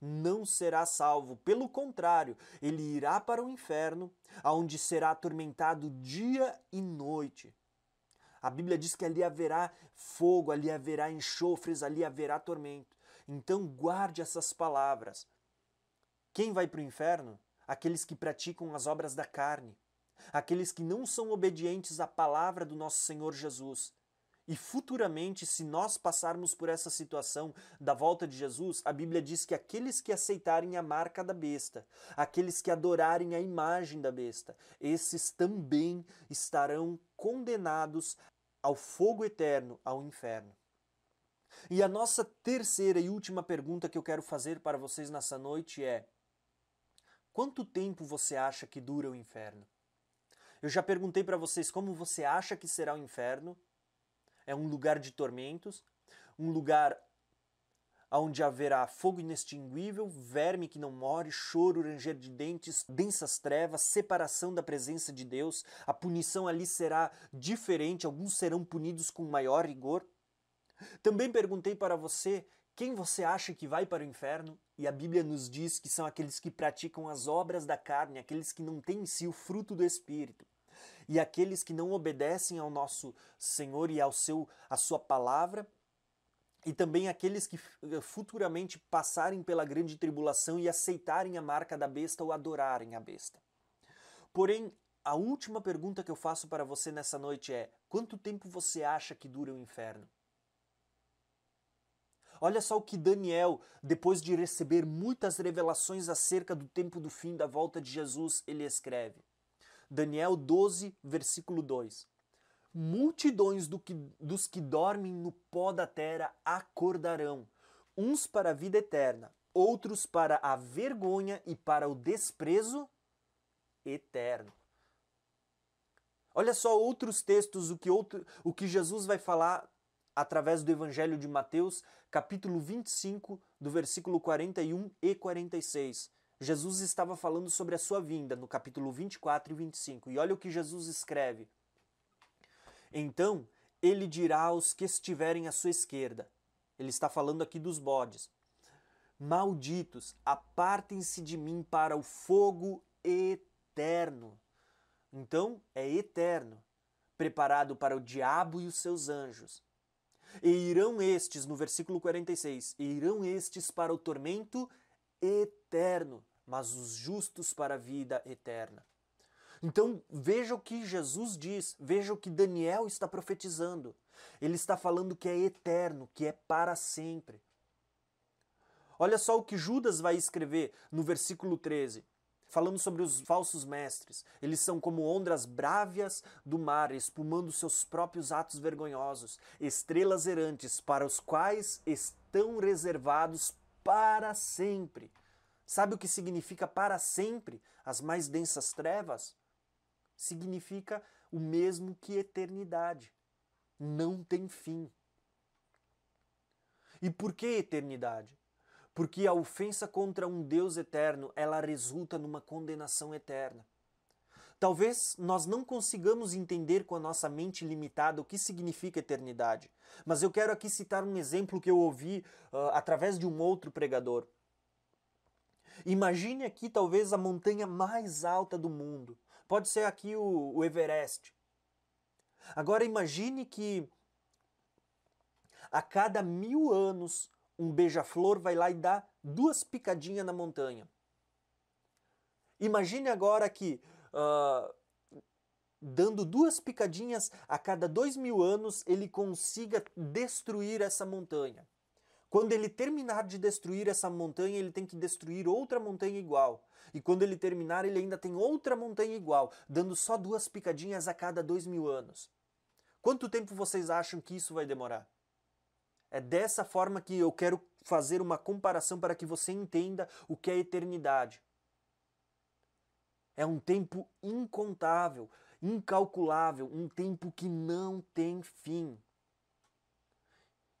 não será salvo. Pelo contrário, ele irá para o inferno, aonde será atormentado dia e noite. A Bíblia diz que ali haverá fogo, ali haverá enxofres, ali haverá tormento. Então guarde essas palavras. Quem vai para o inferno? Aqueles que praticam as obras da carne, aqueles que não são obedientes à palavra do nosso Senhor Jesus. E futuramente, se nós passarmos por essa situação da volta de Jesus, a Bíblia diz que aqueles que aceitarem a marca da besta, aqueles que adorarem a imagem da besta, esses também estarão condenados ao fogo eterno, ao inferno. E a nossa terceira e última pergunta que eu quero fazer para vocês nessa noite é: Quanto tempo você acha que dura o inferno? Eu já perguntei para vocês como você acha que será o inferno. É um lugar de tormentos, um lugar onde haverá fogo inextinguível, verme que não morre, choro, ranger de dentes, densas trevas, separação da presença de Deus. A punição ali será diferente, alguns serão punidos com maior rigor. Também perguntei para você quem você acha que vai para o inferno? E a Bíblia nos diz que são aqueles que praticam as obras da carne, aqueles que não têm em si o fruto do Espírito. E aqueles que não obedecem ao nosso Senhor e ao seu, à sua palavra, e também aqueles que eh, futuramente passarem pela grande tribulação e aceitarem a marca da besta ou adorarem a besta. Porém, a última pergunta que eu faço para você nessa noite é: quanto tempo você acha que dura o inferno? Olha só o que Daniel, depois de receber muitas revelações acerca do tempo do fim da volta de Jesus, ele escreve. Daniel 12, versículo 2. Multidões do que, dos que dormem no pó da terra acordarão, uns para a vida eterna, outros para a vergonha e para o desprezo eterno. Olha só outros textos, o que, outro, o que Jesus vai falar através do Evangelho de Mateus, capítulo 25, do versículo 41 e 46. Jesus estava falando sobre a sua vinda no capítulo 24 e 25. E olha o que Jesus escreve. Então ele dirá aos que estiverem à sua esquerda. Ele está falando aqui dos bodes. Malditos, apartem-se de mim para o fogo eterno. Então é eterno, preparado para o diabo e os seus anjos. E irão estes, no versículo 46, e irão estes para o tormento eterno, mas os justos para a vida eterna. Então veja o que Jesus diz, veja o que Daniel está profetizando. Ele está falando que é eterno, que é para sempre. Olha só o que Judas vai escrever no versículo 13 falando sobre os falsos mestres. Eles são como ondas brávias do mar, espumando seus próprios atos vergonhosos, estrelas errantes para os quais estão reservados para sempre. Sabe o que significa para sempre? As mais densas trevas? Significa o mesmo que eternidade. Não tem fim. E por que eternidade? porque a ofensa contra um Deus eterno, ela resulta numa condenação eterna. Talvez nós não consigamos entender com a nossa mente limitada o que significa eternidade, mas eu quero aqui citar um exemplo que eu ouvi uh, através de um outro pregador. Imagine aqui talvez a montanha mais alta do mundo. Pode ser aqui o, o Everest. Agora imagine que a cada mil anos um beija-flor vai lá e dá duas picadinhas na montanha. Imagine agora que, uh, dando duas picadinhas a cada dois mil anos, ele consiga destruir essa montanha. Quando ele terminar de destruir essa montanha, ele tem que destruir outra montanha igual. E quando ele terminar, ele ainda tem outra montanha igual, dando só duas picadinhas a cada dois mil anos. Quanto tempo vocês acham que isso vai demorar? É dessa forma que eu quero fazer uma comparação para que você entenda o que é eternidade. É um tempo incontável, incalculável, um tempo que não tem fim.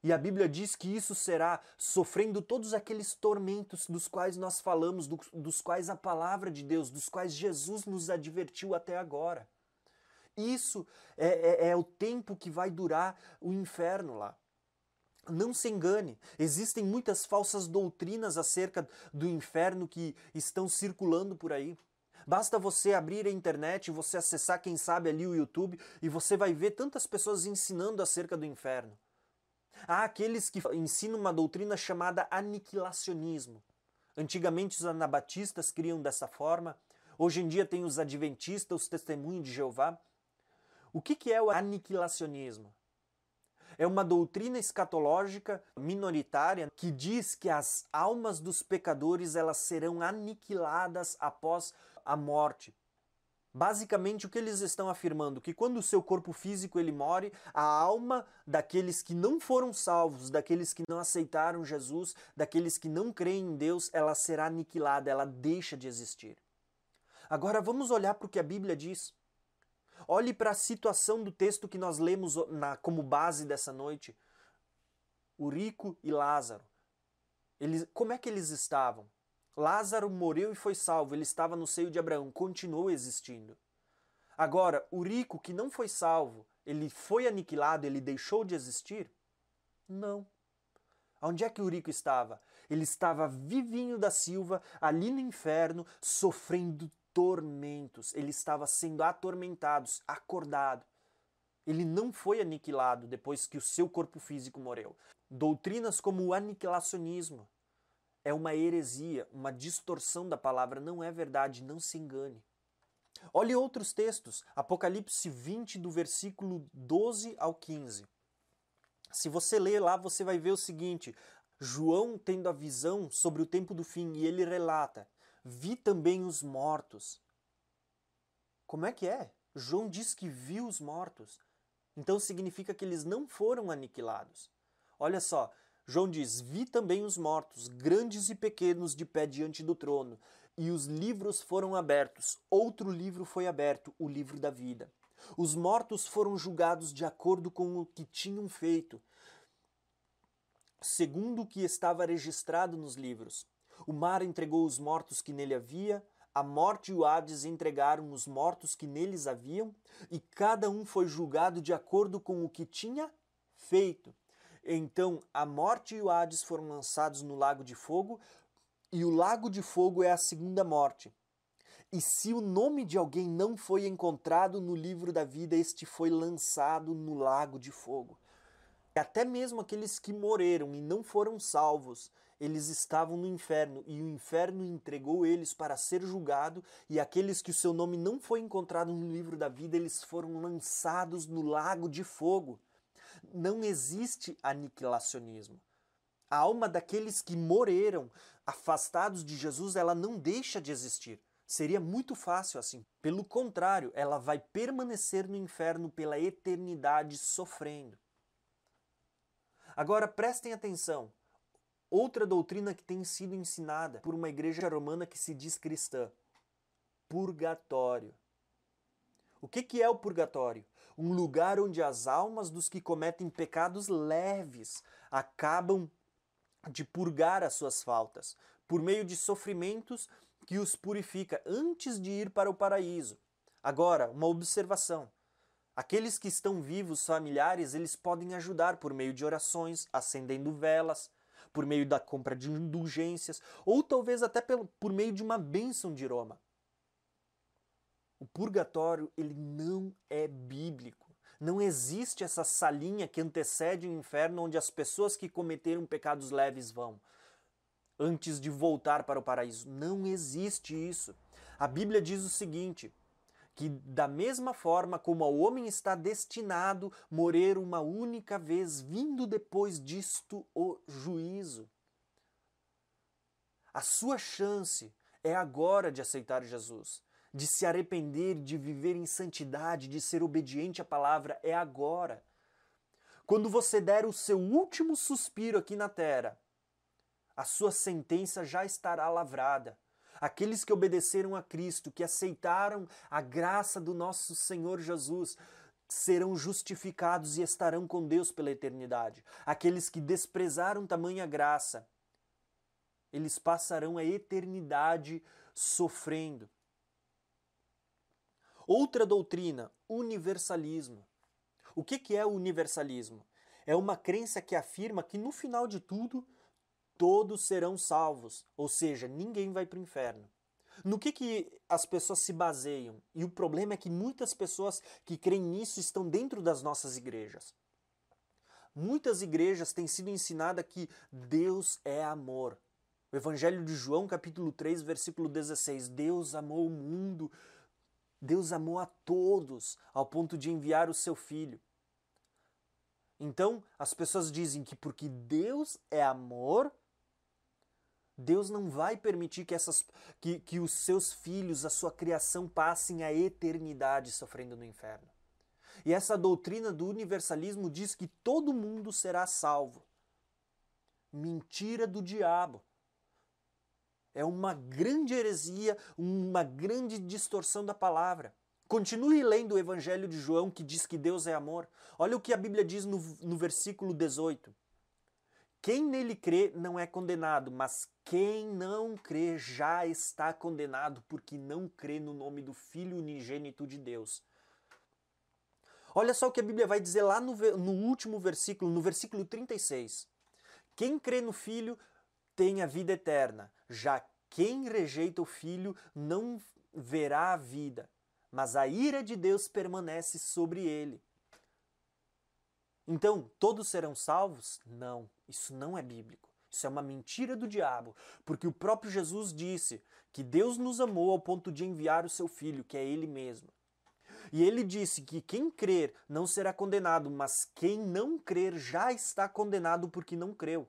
E a Bíblia diz que isso será sofrendo todos aqueles tormentos dos quais nós falamos, dos quais a palavra de Deus, dos quais Jesus nos advertiu até agora. Isso é, é, é o tempo que vai durar o inferno lá. Não se engane, existem muitas falsas doutrinas acerca do inferno que estão circulando por aí. Basta você abrir a internet, você acessar, quem sabe, ali o YouTube e você vai ver tantas pessoas ensinando acerca do inferno. Há aqueles que ensinam uma doutrina chamada aniquilacionismo. Antigamente os anabatistas criam dessa forma, hoje em dia tem os adventistas, os testemunhos de Jeová. O que, é o aniquilacionismo? É uma doutrina escatológica minoritária que diz que as almas dos pecadores elas serão aniquiladas após a morte. Basicamente, o que eles estão afirmando? Que quando o seu corpo físico ele morre, a alma daqueles que não foram salvos, daqueles que não aceitaram Jesus, daqueles que não creem em Deus, ela será aniquilada, ela deixa de existir. Agora vamos olhar para o que a Bíblia diz. Olhe para a situação do texto que nós lemos na, como base dessa noite. O rico e Lázaro. Eles, como é que eles estavam? Lázaro morreu e foi salvo, ele estava no seio de Abraão, continuou existindo. Agora, o rico que não foi salvo, ele foi aniquilado, ele deixou de existir? Não. Onde é que o rico estava? Ele estava vivinho da Silva, ali no inferno, sofrendo tormentos. Ele estava sendo atormentado, acordado. Ele não foi aniquilado depois que o seu corpo físico morreu. Doutrinas como o aniquilacionismo é uma heresia, uma distorção da palavra, não é verdade, não se engane. Olhe outros textos, Apocalipse 20, do versículo 12 ao 15. Se você ler lá, você vai ver o seguinte: João tendo a visão sobre o tempo do fim, e ele relata: Vi também os mortos. Como é que é? João diz que viu os mortos. Então significa que eles não foram aniquilados. Olha só, João diz: Vi também os mortos, grandes e pequenos, de pé diante do trono, e os livros foram abertos. Outro livro foi aberto, o livro da vida. Os mortos foram julgados de acordo com o que tinham feito, segundo o que estava registrado nos livros. O mar entregou os mortos que nele havia, a morte e o Hades entregaram os mortos que neles haviam, e cada um foi julgado de acordo com o que tinha feito. Então a morte e o Hades foram lançados no lago de fogo, e o lago de fogo é a segunda morte. E se o nome de alguém não foi encontrado no livro da vida, este foi lançado no lago de fogo. Até mesmo aqueles que morreram e não foram salvos, eles estavam no inferno e o inferno entregou eles para ser julgado, e aqueles que o seu nome não foi encontrado no livro da vida, eles foram lançados no lago de fogo. Não existe aniquilacionismo. A alma daqueles que morreram afastados de Jesus, ela não deixa de existir. Seria muito fácil assim. Pelo contrário, ela vai permanecer no inferno pela eternidade sofrendo. Agora prestem atenção. Outra doutrina que tem sido ensinada por uma igreja romana que se diz cristã: purgatório. O que, que é o purgatório? Um lugar onde as almas dos que cometem pecados leves acabam de purgar as suas faltas, por meio de sofrimentos que os purifica antes de ir para o paraíso. Agora, uma observação. Aqueles que estão vivos, familiares, eles podem ajudar por meio de orações, acendendo velas, por meio da compra de indulgências, ou talvez até por meio de uma bênção de Roma. O purgatório, ele não é bíblico. Não existe essa salinha que antecede o inferno onde as pessoas que cometeram pecados leves vão antes de voltar para o paraíso. Não existe isso. A Bíblia diz o seguinte: que da mesma forma como o homem está destinado morrer uma única vez, vindo depois disto o juízo. A sua chance é agora de aceitar Jesus, de se arrepender, de viver em santidade, de ser obediente à palavra, é agora. Quando você der o seu último suspiro aqui na terra, a sua sentença já estará lavrada. Aqueles que obedeceram a Cristo, que aceitaram a graça do nosso Senhor Jesus, serão justificados e estarão com Deus pela eternidade. Aqueles que desprezaram tamanha graça, eles passarão a eternidade sofrendo. Outra doutrina, universalismo. O que é o universalismo? É uma crença que afirma que no final de tudo todos serão salvos, ou seja, ninguém vai para o inferno. No que, que as pessoas se baseiam? E o problema é que muitas pessoas que creem nisso estão dentro das nossas igrejas. Muitas igrejas têm sido ensinadas que Deus é amor. O Evangelho de João, capítulo 3, versículo 16: Deus amou o mundo, Deus amou a todos, ao ponto de enviar o seu filho. Então, as pessoas dizem que porque Deus é amor, Deus não vai permitir que, essas, que, que os seus filhos, a sua criação, passem a eternidade sofrendo no inferno. E essa doutrina do universalismo diz que todo mundo será salvo. Mentira do diabo. É uma grande heresia, uma grande distorção da palavra. Continue lendo o Evangelho de João, que diz que Deus é amor. Olha o que a Bíblia diz no, no versículo 18. Quem nele crê não é condenado, mas quem não crê já está condenado, porque não crê no nome do Filho unigênito de Deus. Olha só o que a Bíblia vai dizer lá no, no último versículo, no versículo 36. Quem crê no Filho tem a vida eterna. Já quem rejeita o Filho não verá a vida, mas a ira de Deus permanece sobre ele. Então, todos serão salvos? Não, isso não é bíblico. Isso é uma mentira do diabo, porque o próprio Jesus disse que Deus nos amou ao ponto de enviar o seu filho, que é ele mesmo. E ele disse que quem crer não será condenado, mas quem não crer já está condenado porque não creu.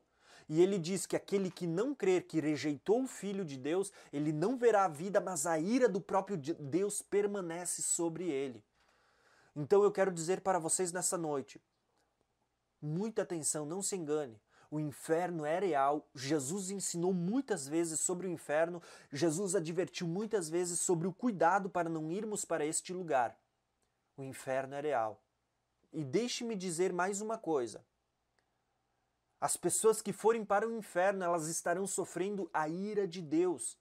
E ele diz que aquele que não crer, que rejeitou o Filho de Deus, ele não verá a vida, mas a ira do próprio Deus permanece sobre ele. Então eu quero dizer para vocês nessa noite: muita atenção, não se engane. O inferno é real. Jesus ensinou muitas vezes sobre o inferno. Jesus advertiu muitas vezes sobre o cuidado para não irmos para este lugar. O inferno é real. E deixe-me dizer mais uma coisa. As pessoas que forem para o inferno, elas estarão sofrendo a ira de Deus.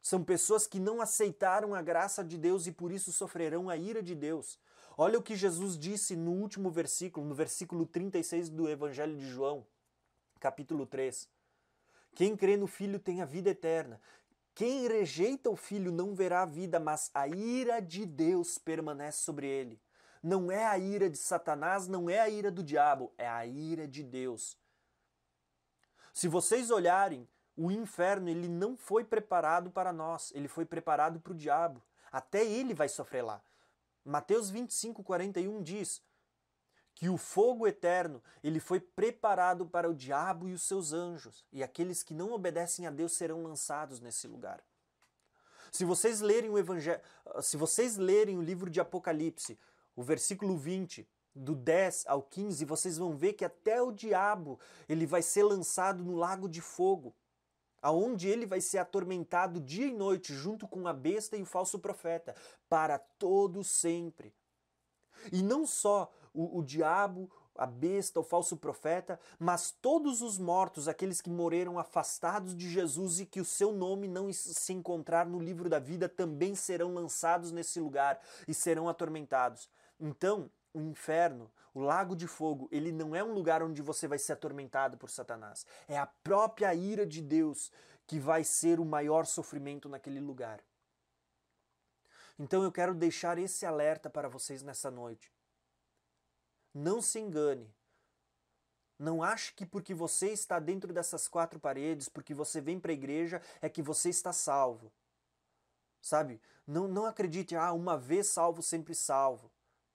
São pessoas que não aceitaram a graça de Deus e por isso sofrerão a ira de Deus. Olha o que Jesus disse no último versículo, no versículo 36 do Evangelho de João, capítulo 3. Quem crê no Filho tem a vida eterna. Quem rejeita o Filho não verá a vida, mas a ira de Deus permanece sobre ele não é a ira de Satanás, não é a ira do diabo, é a ira de Deus. Se vocês olharem, o inferno ele não foi preparado para nós, ele foi preparado para o diabo. Até ele vai sofrer lá. Mateus 25, 41 diz que o fogo eterno ele foi preparado para o diabo e os seus anjos, e aqueles que não obedecem a Deus serão lançados nesse lugar. Se vocês lerem o evangelho, se vocês lerem o livro de Apocalipse, o versículo 20, do 10 ao 15, vocês vão ver que até o diabo ele vai ser lançado no lago de fogo, aonde ele vai ser atormentado dia e noite junto com a besta e o falso profeta para todo sempre. E não só o, o diabo, a besta, o falso profeta, mas todos os mortos, aqueles que morreram afastados de Jesus e que o seu nome não se encontrar no livro da vida, também serão lançados nesse lugar e serão atormentados. Então, o inferno, o lago de fogo, ele não é um lugar onde você vai ser atormentado por Satanás. É a própria ira de Deus que vai ser o maior sofrimento naquele lugar. Então eu quero deixar esse alerta para vocês nessa noite. Não se engane. Não ache que porque você está dentro dessas quatro paredes, porque você vem para a igreja, é que você está salvo. Sabe? Não, não acredite, ah, uma vez salvo, sempre salvo.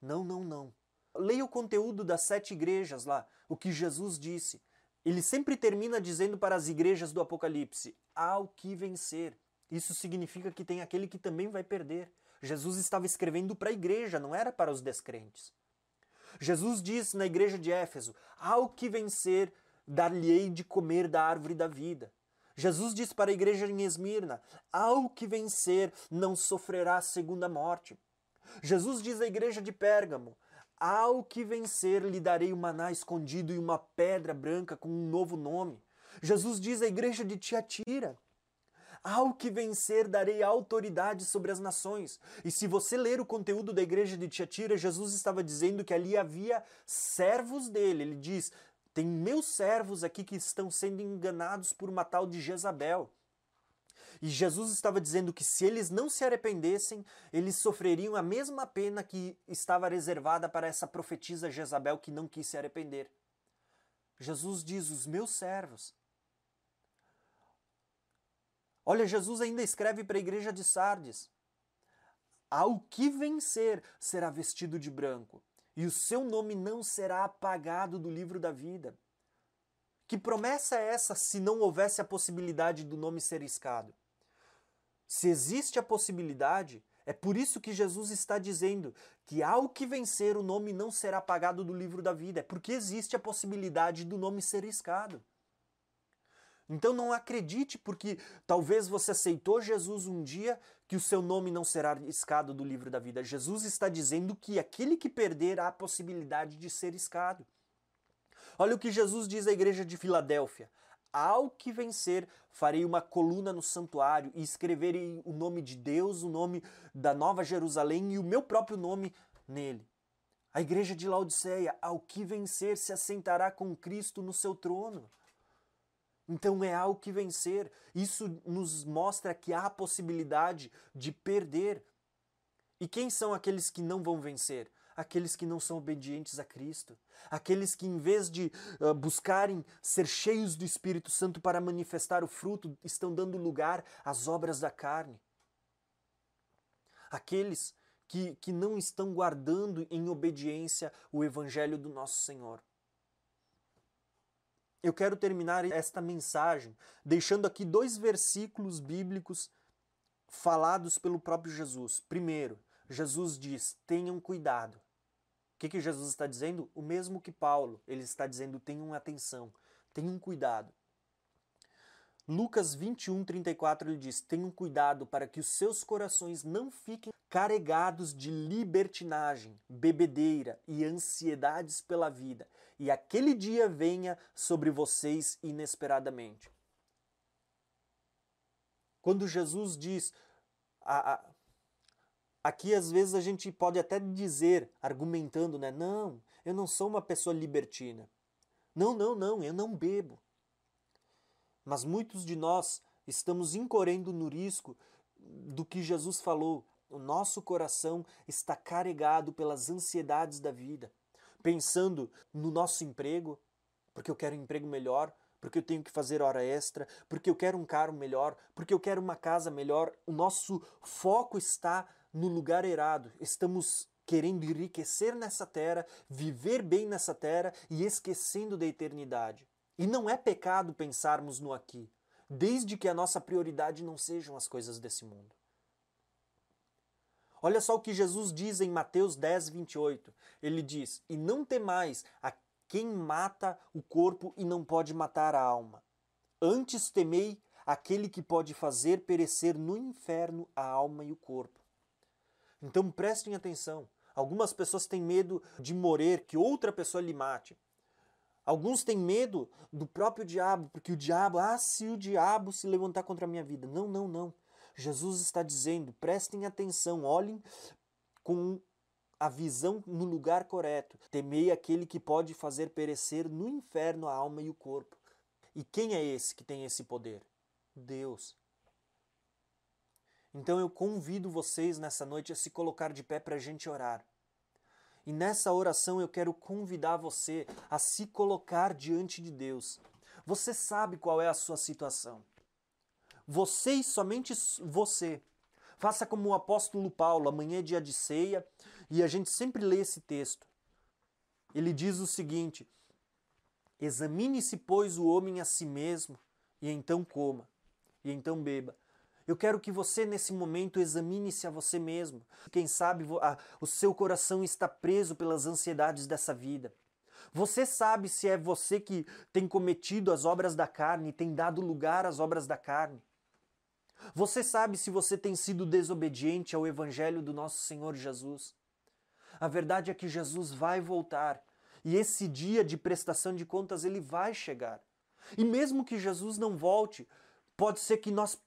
Não, não, não. Leia o conteúdo das sete igrejas lá, o que Jesus disse. Ele sempre termina dizendo para as igrejas do Apocalipse: há o que vencer. Isso significa que tem aquele que também vai perder. Jesus estava escrevendo para a igreja, não era para os descrentes. Jesus disse na igreja de Éfeso: há o que vencer, dar-lhe-ei de comer da árvore da vida. Jesus disse para a igreja em Esmirna: ao que vencer, não sofrerá a segunda morte. Jesus diz à igreja de Pérgamo: Ao que vencer, lhe darei o um maná escondido e uma pedra branca com um novo nome. Jesus diz à igreja de Tiatira: Ao que vencer, darei autoridade sobre as nações. E se você ler o conteúdo da igreja de Tiatira, Jesus estava dizendo que ali havia servos dele. Ele diz: Tem meus servos aqui que estão sendo enganados por uma tal de Jezabel. E Jesus estava dizendo que se eles não se arrependessem, eles sofreriam a mesma pena que estava reservada para essa profetisa Jezabel que não quis se arrepender. Jesus diz: Os meus servos. Olha, Jesus ainda escreve para a igreja de Sardes: Ao que vencer será vestido de branco, e o seu nome não será apagado do livro da vida. Que promessa é essa se não houvesse a possibilidade do nome ser riscado? Se existe a possibilidade, é por isso que Jesus está dizendo que ao que vencer o nome não será apagado do livro da vida, é porque existe a possibilidade do nome ser riscado. Então não acredite porque talvez você aceitou Jesus um dia que o seu nome não será riscado do livro da vida. Jesus está dizendo que aquele que perder há a possibilidade de ser riscado. Olha o que Jesus diz à igreja de Filadélfia: Ao que vencer, farei uma coluna no santuário e escreverei o nome de Deus, o nome da Nova Jerusalém e o meu próprio nome nele. A igreja de Laodiceia, ao que vencer, se assentará com Cristo no seu trono. Então é ao que vencer. Isso nos mostra que há a possibilidade de perder. E quem são aqueles que não vão vencer? Aqueles que não são obedientes a Cristo, aqueles que, em vez de uh, buscarem ser cheios do Espírito Santo para manifestar o fruto, estão dando lugar às obras da carne. Aqueles que, que não estão guardando em obediência o Evangelho do nosso Senhor. Eu quero terminar esta mensagem deixando aqui dois versículos bíblicos falados pelo próprio Jesus. Primeiro, Jesus diz: tenham cuidado. Que, que Jesus está dizendo? O mesmo que Paulo. Ele está dizendo: tenham atenção, tenham cuidado. Lucas 21, 34 ele diz: Tenham cuidado para que os seus corações não fiquem carregados de libertinagem, bebedeira e ansiedades pela vida, e aquele dia venha sobre vocês inesperadamente. Quando Jesus diz, a, a, Aqui, às vezes, a gente pode até dizer, argumentando, né? Não, eu não sou uma pessoa libertina. Não, não, não, eu não bebo. Mas muitos de nós estamos incorrendo no risco do que Jesus falou. O nosso coração está carregado pelas ansiedades da vida, pensando no nosso emprego, porque eu quero um emprego melhor, porque eu tenho que fazer hora extra, porque eu quero um carro melhor, porque eu quero uma casa melhor. O nosso foco está no lugar errado. Estamos querendo enriquecer nessa terra, viver bem nessa terra e esquecendo da eternidade. E não é pecado pensarmos no aqui, desde que a nossa prioridade não sejam as coisas desse mundo. Olha só o que Jesus diz em Mateus 10, 28. Ele diz: E não temais a quem mata o corpo e não pode matar a alma. Antes temei aquele que pode fazer perecer no inferno a alma e o corpo. Então prestem atenção. Algumas pessoas têm medo de morrer, que outra pessoa lhe mate. Alguns têm medo do próprio diabo, porque o diabo, ah, se o diabo se levantar contra a minha vida. Não, não, não. Jesus está dizendo: prestem atenção, olhem com a visão no lugar correto. Temei aquele que pode fazer perecer no inferno a alma e o corpo. E quem é esse que tem esse poder? Deus. Então eu convido vocês nessa noite a se colocar de pé para a gente orar. E nessa oração eu quero convidar você a se colocar diante de Deus. Você sabe qual é a sua situação. Você e somente você. Faça como o apóstolo Paulo, amanhã é dia de ceia, e a gente sempre lê esse texto. Ele diz o seguinte: Examine-se, pois, o homem a si mesmo, e então coma, e então beba. Eu quero que você, nesse momento, examine-se a você mesmo. Quem sabe o seu coração está preso pelas ansiedades dessa vida. Você sabe se é você que tem cometido as obras da carne, tem dado lugar às obras da carne. Você sabe se você tem sido desobediente ao Evangelho do nosso Senhor Jesus. A verdade é que Jesus vai voltar e esse dia de prestação de contas ele vai chegar. E mesmo que Jesus não volte, pode ser que nós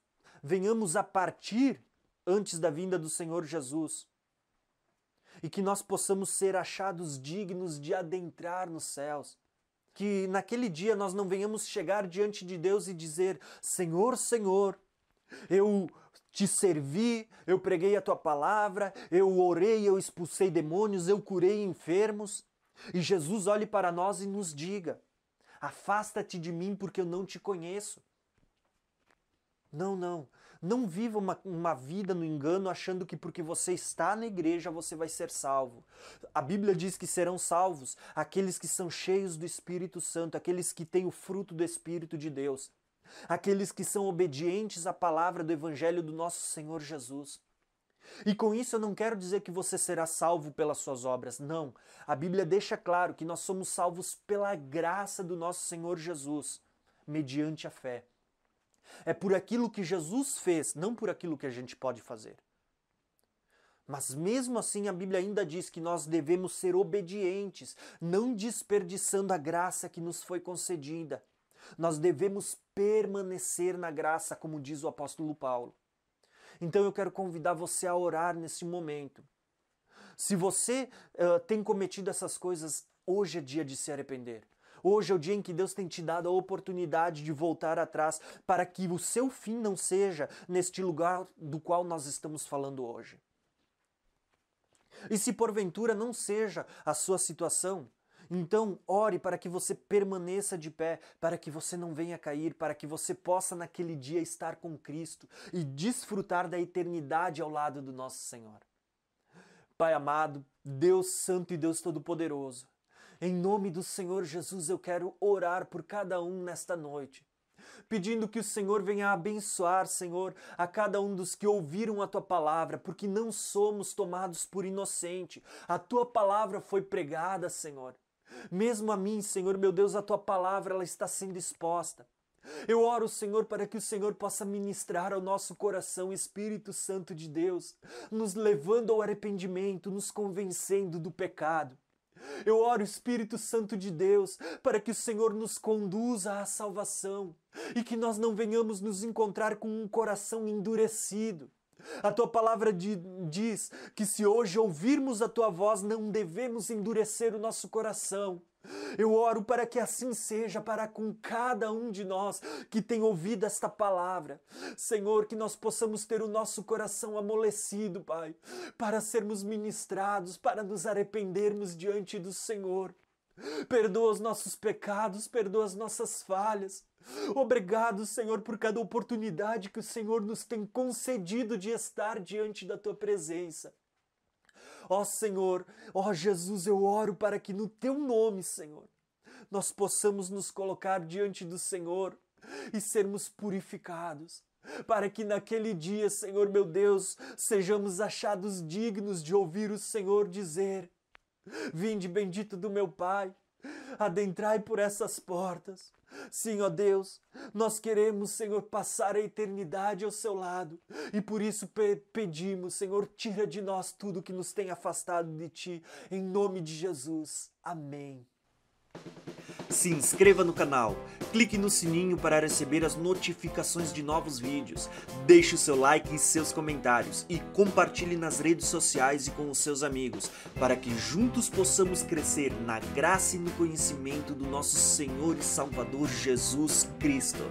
venhamos a partir antes da vinda do Senhor Jesus e que nós possamos ser achados dignos de adentrar nos céus. Que naquele dia nós não venhamos chegar diante de Deus e dizer: Senhor, Senhor, eu te servi, eu preguei a tua palavra, eu orei, eu expulsei demônios, eu curei enfermos. E Jesus olhe para nós e nos diga: Afasta-te de mim porque eu não te conheço. Não, não. Não viva uma, uma vida no engano achando que porque você está na igreja você vai ser salvo. A Bíblia diz que serão salvos aqueles que são cheios do Espírito Santo, aqueles que têm o fruto do Espírito de Deus, aqueles que são obedientes à palavra do Evangelho do nosso Senhor Jesus. E com isso eu não quero dizer que você será salvo pelas suas obras, não. A Bíblia deixa claro que nós somos salvos pela graça do nosso Senhor Jesus, mediante a fé. É por aquilo que Jesus fez, não por aquilo que a gente pode fazer. Mas mesmo assim, a Bíblia ainda diz que nós devemos ser obedientes, não desperdiçando a graça que nos foi concedida. Nós devemos permanecer na graça, como diz o apóstolo Paulo. Então eu quero convidar você a orar nesse momento. Se você uh, tem cometido essas coisas, hoje é dia de se arrepender. Hoje é o dia em que Deus tem te dado a oportunidade de voltar atrás para que o seu fim não seja neste lugar do qual nós estamos falando hoje. E se porventura não seja a sua situação, então ore para que você permaneça de pé, para que você não venha cair, para que você possa naquele dia estar com Cristo e desfrutar da eternidade ao lado do nosso Senhor. Pai amado, Deus Santo e Deus Todo-Poderoso, em nome do Senhor Jesus, eu quero orar por cada um nesta noite pedindo que o Senhor venha abençoar, Senhor, a cada um dos que ouviram a tua palavra, porque não somos tomados por inocente. A tua palavra foi pregada, Senhor. Mesmo a mim, Senhor, meu Deus, a tua palavra ela está sendo exposta. Eu oro, Senhor, para que o Senhor possa ministrar ao nosso coração, Espírito Santo de Deus, nos levando ao arrependimento, nos convencendo do pecado. Eu oro, Espírito Santo de Deus, para que o Senhor nos conduza à salvação e que nós não venhamos nos encontrar com um coração endurecido. A tua palavra diz que se hoje ouvirmos a tua voz, não devemos endurecer o nosso coração. Eu oro para que assim seja para com cada um de nós que tem ouvido esta palavra. Senhor, que nós possamos ter o nosso coração amolecido, Pai, para sermos ministrados, para nos arrependermos diante do Senhor. Perdoa os nossos pecados, perdoa as nossas falhas. Obrigado, Senhor, por cada oportunidade que o Senhor nos tem concedido de estar diante da tua presença. Ó Senhor, ó Jesus, eu oro para que no teu nome, Senhor, nós possamos nos colocar diante do Senhor e sermos purificados. Para que naquele dia, Senhor meu Deus, sejamos achados dignos de ouvir o Senhor dizer: Vinde bendito do meu Pai, adentrai por essas portas. Ó Deus, nós queremos, Senhor, passar a eternidade ao seu lado e por isso pe pedimos, Senhor, tira de nós tudo que nos tem afastado de ti, em nome de Jesus. Amém. Se inscreva no canal, clique no sininho para receber as notificações de novos vídeos, deixe o seu like e seus comentários e compartilhe nas redes sociais e com os seus amigos, para que juntos possamos crescer na graça e no conhecimento do nosso Senhor e Salvador Jesus Cristo.